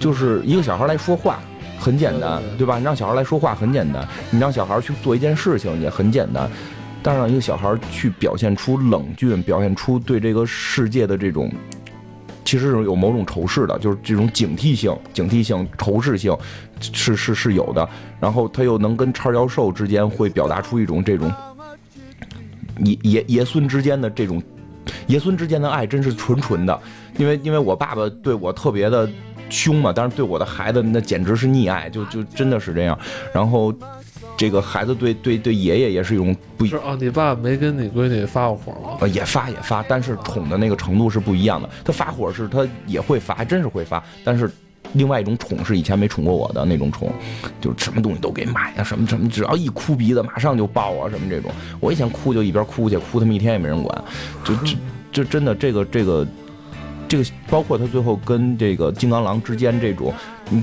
就是一个小孩来说话。很简单对吧？你让小孩来说话很简单，你让小孩去做一件事情也很简单，但是让一个小孩去表现出冷峻，表现出对这个世界的这种，其实是有某种仇视的，就是这种警惕性、警惕性、仇视性是是是有的。然后他又能跟叉教授之间会表达出一种这种爷爷爷孙之间的这种爷孙之间的爱，真是纯纯的。因为因为我爸爸对我特别的凶嘛，但是对我的孩子那简直是溺爱，就就真的是这样。然后这个孩子对对对爷爷也是一种不一是啊，你爸没跟你闺女发过火吗？呃，也发也发，但是宠的那个程度是不一样的。他发火是他也会发，还真是会发，但是另外一种宠是以前没宠过我的那种宠，就是什么东西都给买啊、什么什么，只要一哭鼻子马上就抱啊，什么这种。我以前哭就一边哭去，哭他们一天也没人管，就就就真的这个这个。这个包括他最后跟这个金刚狼之间这种，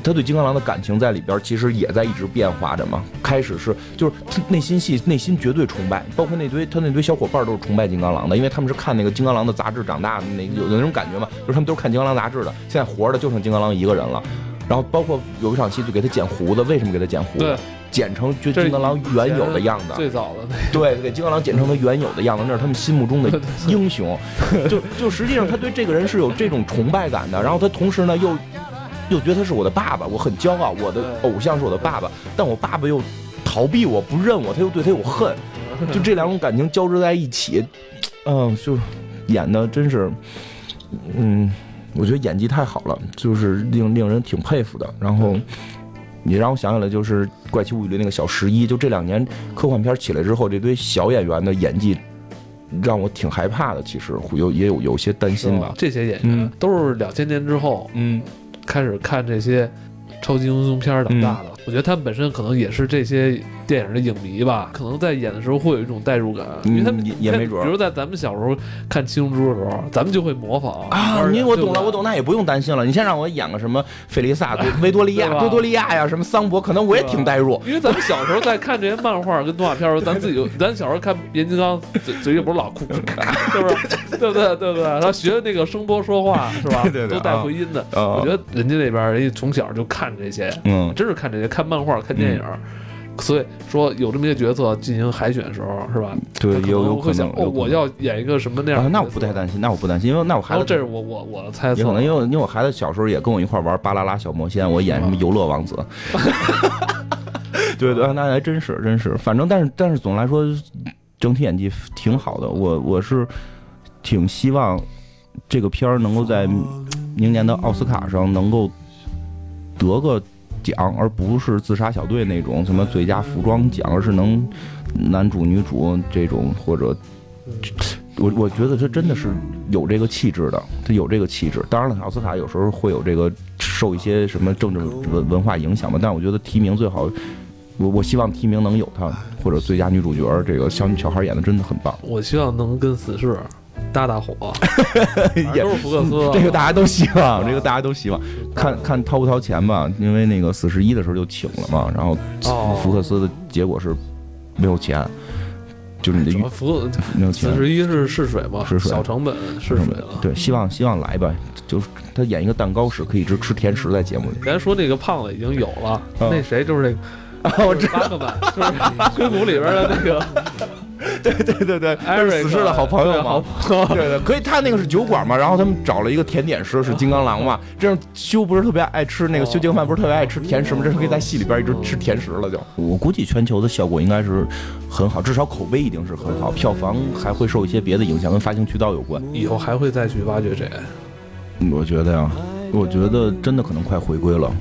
他对金刚狼的感情在里边其实也在一直变化着嘛。开始是就是他内心戏，内心绝对崇拜，包括那堆他那堆小伙伴都是崇拜金刚狼的，因为他们是看那个金刚狼的杂志长大的，那有有那种感觉嘛，就是他们都是看金刚狼杂志的。现在活着的就剩金刚狼一个人了。然后包括有一场戏就给他剪胡子，为什么给他剪胡子对？剪成就金刚狼原有的样子。最早的那对，给金刚狼剪成他原有的样子，那是他们心目中的 (laughs) 英雄。(laughs) 就就实际上他对这个人是有这种崇拜感的，然后他同时呢又又觉得他是我的爸爸，我很骄傲，我的偶像是我的爸爸，但我爸爸又逃避我，不认我，他又对他有恨，就这两种感情交织在一起，嗯、就演的真是，嗯，我觉得演技太好了，就是令令人挺佩服的。然后你让我想起来，就是《怪奇物语》里那个小十一，就这两年科幻片起来之后，这堆小演员的演技让我挺害怕的。其实会有也有有些担心吧。这些演员嗯都是两千年之后嗯，开始看这些超级英雄片长大的。我觉得他们本身可能也是这些电影的影迷吧，可能在演的时候会有一种代入感，因为他们嗯也也没准比如在咱们小时候看《七龙珠》的时候，咱们就会模仿啊，你我懂了，我。懂，那也不用担心了。你先让我演个什么费利萨、维多利亚、(laughs) 对吧多多利亚呀，什么桑博，可能我也挺代入。因为咱们小时候在看这些漫画跟动画片儿的时候，咱自己就，咱小时候看变形金刚，嘴嘴里不是老哭，(laughs) 是不是？对不对？对不对？然后学那个声波说话是吧？对对对都带回音的。啊我觉得人家那边人家从小就看这些，嗯，真是看这些，看漫画、看电影。所以说有这么一个角色进行海选的时候，是吧？对有有可能我要演一个什么那样那我不太担心，那我不担心，因为那我孩子这是我我我的猜测也可能，因为因为我孩子小时候也跟我一块玩巴啦啦小魔仙，我演什么游乐王子。(laughs) (laughs) 对对，那还真是真是，反正但是但是总的来说，整体演技挺好的。我我是挺希望这个片儿能够在明年的奥斯卡上能够得个奖，而不是自杀小队那种什么最佳服装奖，而是能男主女主这种或者。我我觉得他真的是有这个气质的，他有这个气质。当然了，奥斯卡有时候会有这个受一些什么政治文文化影响吧，但我觉得提名最好，我我希望提名能有他，或者最佳女主角，这个小小孩演的真的很棒。我希望能跟死侍搭搭火，(laughs) 反正都是福克斯啊。(laughs) 这个大家都希望，这个大家都希望，看看掏不掏钱吧，因为那个四十一的时候就请了嘛，然后哦福克斯的结果是没有钱，就是你的福没有钱四。十一是试水嘛？试水小成本试水了。对，希望希望来吧，就是他演一个蛋糕师，可以一直吃甜食在节目里。咱说那个胖子已经有了，嗯那谁就是那个，(laughs) 我知巴克曼，就是硅谷里边的那个，对对对对，艾瑞死侍的好朋友嘛。朋友。对对，可以，他那个是酒馆嘛，然后他们找了一个甜点师，是金刚狼嘛。这样修不是特别爱吃那个修杰克曼不是特别爱吃甜食吗？这是可以在戏里边一直吃甜食了就。我估计全球的效果应该是很好，至少口碑一定是很好，票房还会受一些别的影响，跟发行渠道有关。以后还会再去挖掘这，我觉得呀，我觉得真的可能快回归了。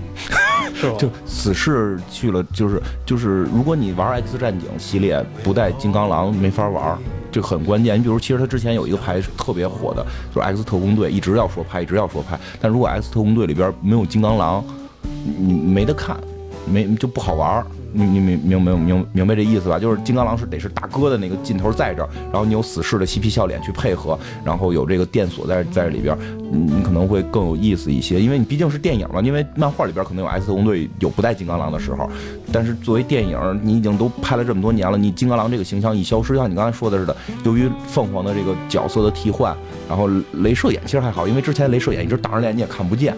就死侍去了，就是就是，如果你玩 X 战警系列不带金刚狼没法玩，这很关键。你比如，其实他之前有一个牌特别火的，就是 X 特工队，一直要说拍，一直要说拍。但如果 X 特工队里边没有金刚狼，你没得看，没就不好玩。你你明明明明明白这意思吧？就是金刚狼是得是大哥的那个劲头在这儿，然后你有死侍的嬉皮笑脸去配合，然后有这个电锁在在里边，你可能会更有意思一些。因为你毕竟是电影嘛，因为漫画里边可能有 X 特工队有不带金刚狼的时候，但是作为电影，你已经都拍了这么多年了，你金刚狼这个形象一消失，像你刚才说的似的，由于凤凰的这个角色的替换，然后镭射眼其实还好，因为之前镭射眼一直挡着脸你也看不见。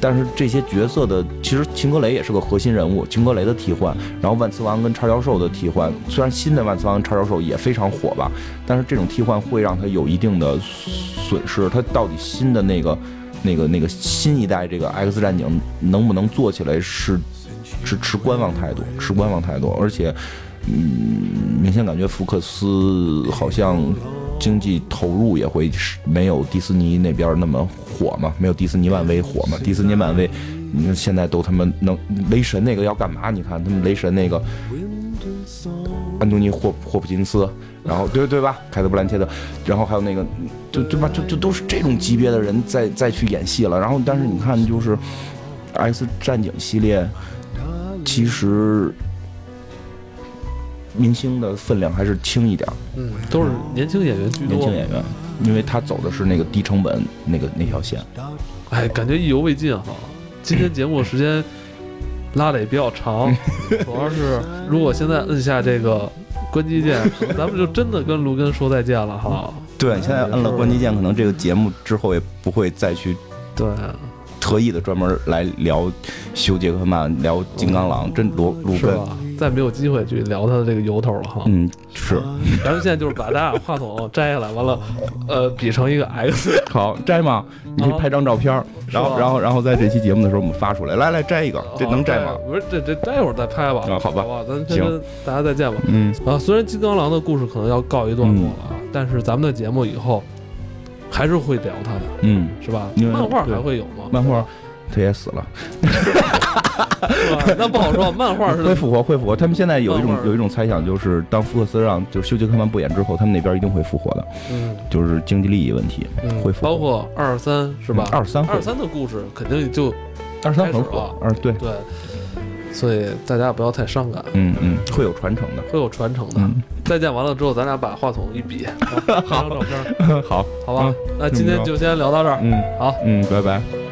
但是这些角色的，其实秦格雷也是个核心人物，秦格雷的替换，然后万磁王跟叉教授的替换，虽然新的万磁王叉教授也非常火吧，但是这种替换会让他有一定的损失。他到底新的那个、那个、那个新一代这个 X 战警能不能做起来是是持观望态度，持观望态度，而且，嗯，明显感觉福克斯好像经济投入也会没有迪士尼那边那么火嘛，没有迪士尼漫威火嘛。迪士尼漫威，你看现在都他妈能雷神那个要干嘛？你看他们雷神那个安东尼霍霍普金斯，然后对对吧？凯特布兰切特，然后还有那个就对吧？就就都是这种级别的人再再去演戏了。然后但是你看就是 X 战警系列，其实。明星的分量还是轻一点，嗯，都是年轻演员居多。年轻演员，因为他走的是那个低成本那个那条线。哎，感觉意犹未尽哈。今天节目时间拉的也比较长，(laughs) 主要是如果现在摁下这个关机键，咱们就真的跟卢根说再见了哈。对，现在摁了关机键，可能这个节目之后也不会再去对特意的专门来聊修杰克曼、聊金刚狼，真卢卢根。是吧？再没有机会去聊他的这个由头了哈。嗯，是。(laughs) 咱们现在就是把咱俩话筒摘下来，完了，(laughs) 呃，比成一个 X。(laughs) 好，摘吗？你可以拍张照片，然后，然后，然后在这期节目的时候我们发出来。来来，摘一个，这能摘吗？不是，这这摘一会儿再拍吧。啊，好吧，好吧，咱先跟大家再见吧。嗯。啊，虽然金刚狼的故事可能要告一段落了，但是咱们的节目以后还是会聊他的。嗯，是吧？漫画还会有吗？漫画。他也死了？(laughs) 那不好说。(laughs) 漫画是会复活，会复活。他们现在有一种有一种猜想，就是当福克斯让就是休杰克曼不演之后，他们那边一定会复活的。嗯，就是经济利益问题会复活。包括二三是吧？二三二三的故事肯定就二三很火。二对对，所以大家不要太伤感。嗯嗯，会有传承的，会有传承的。再见完了之后，咱俩把话筒一比，拍张照片。(laughs) 好，好吧。那今天就先聊到这儿。嗯，好，嗯，拜拜。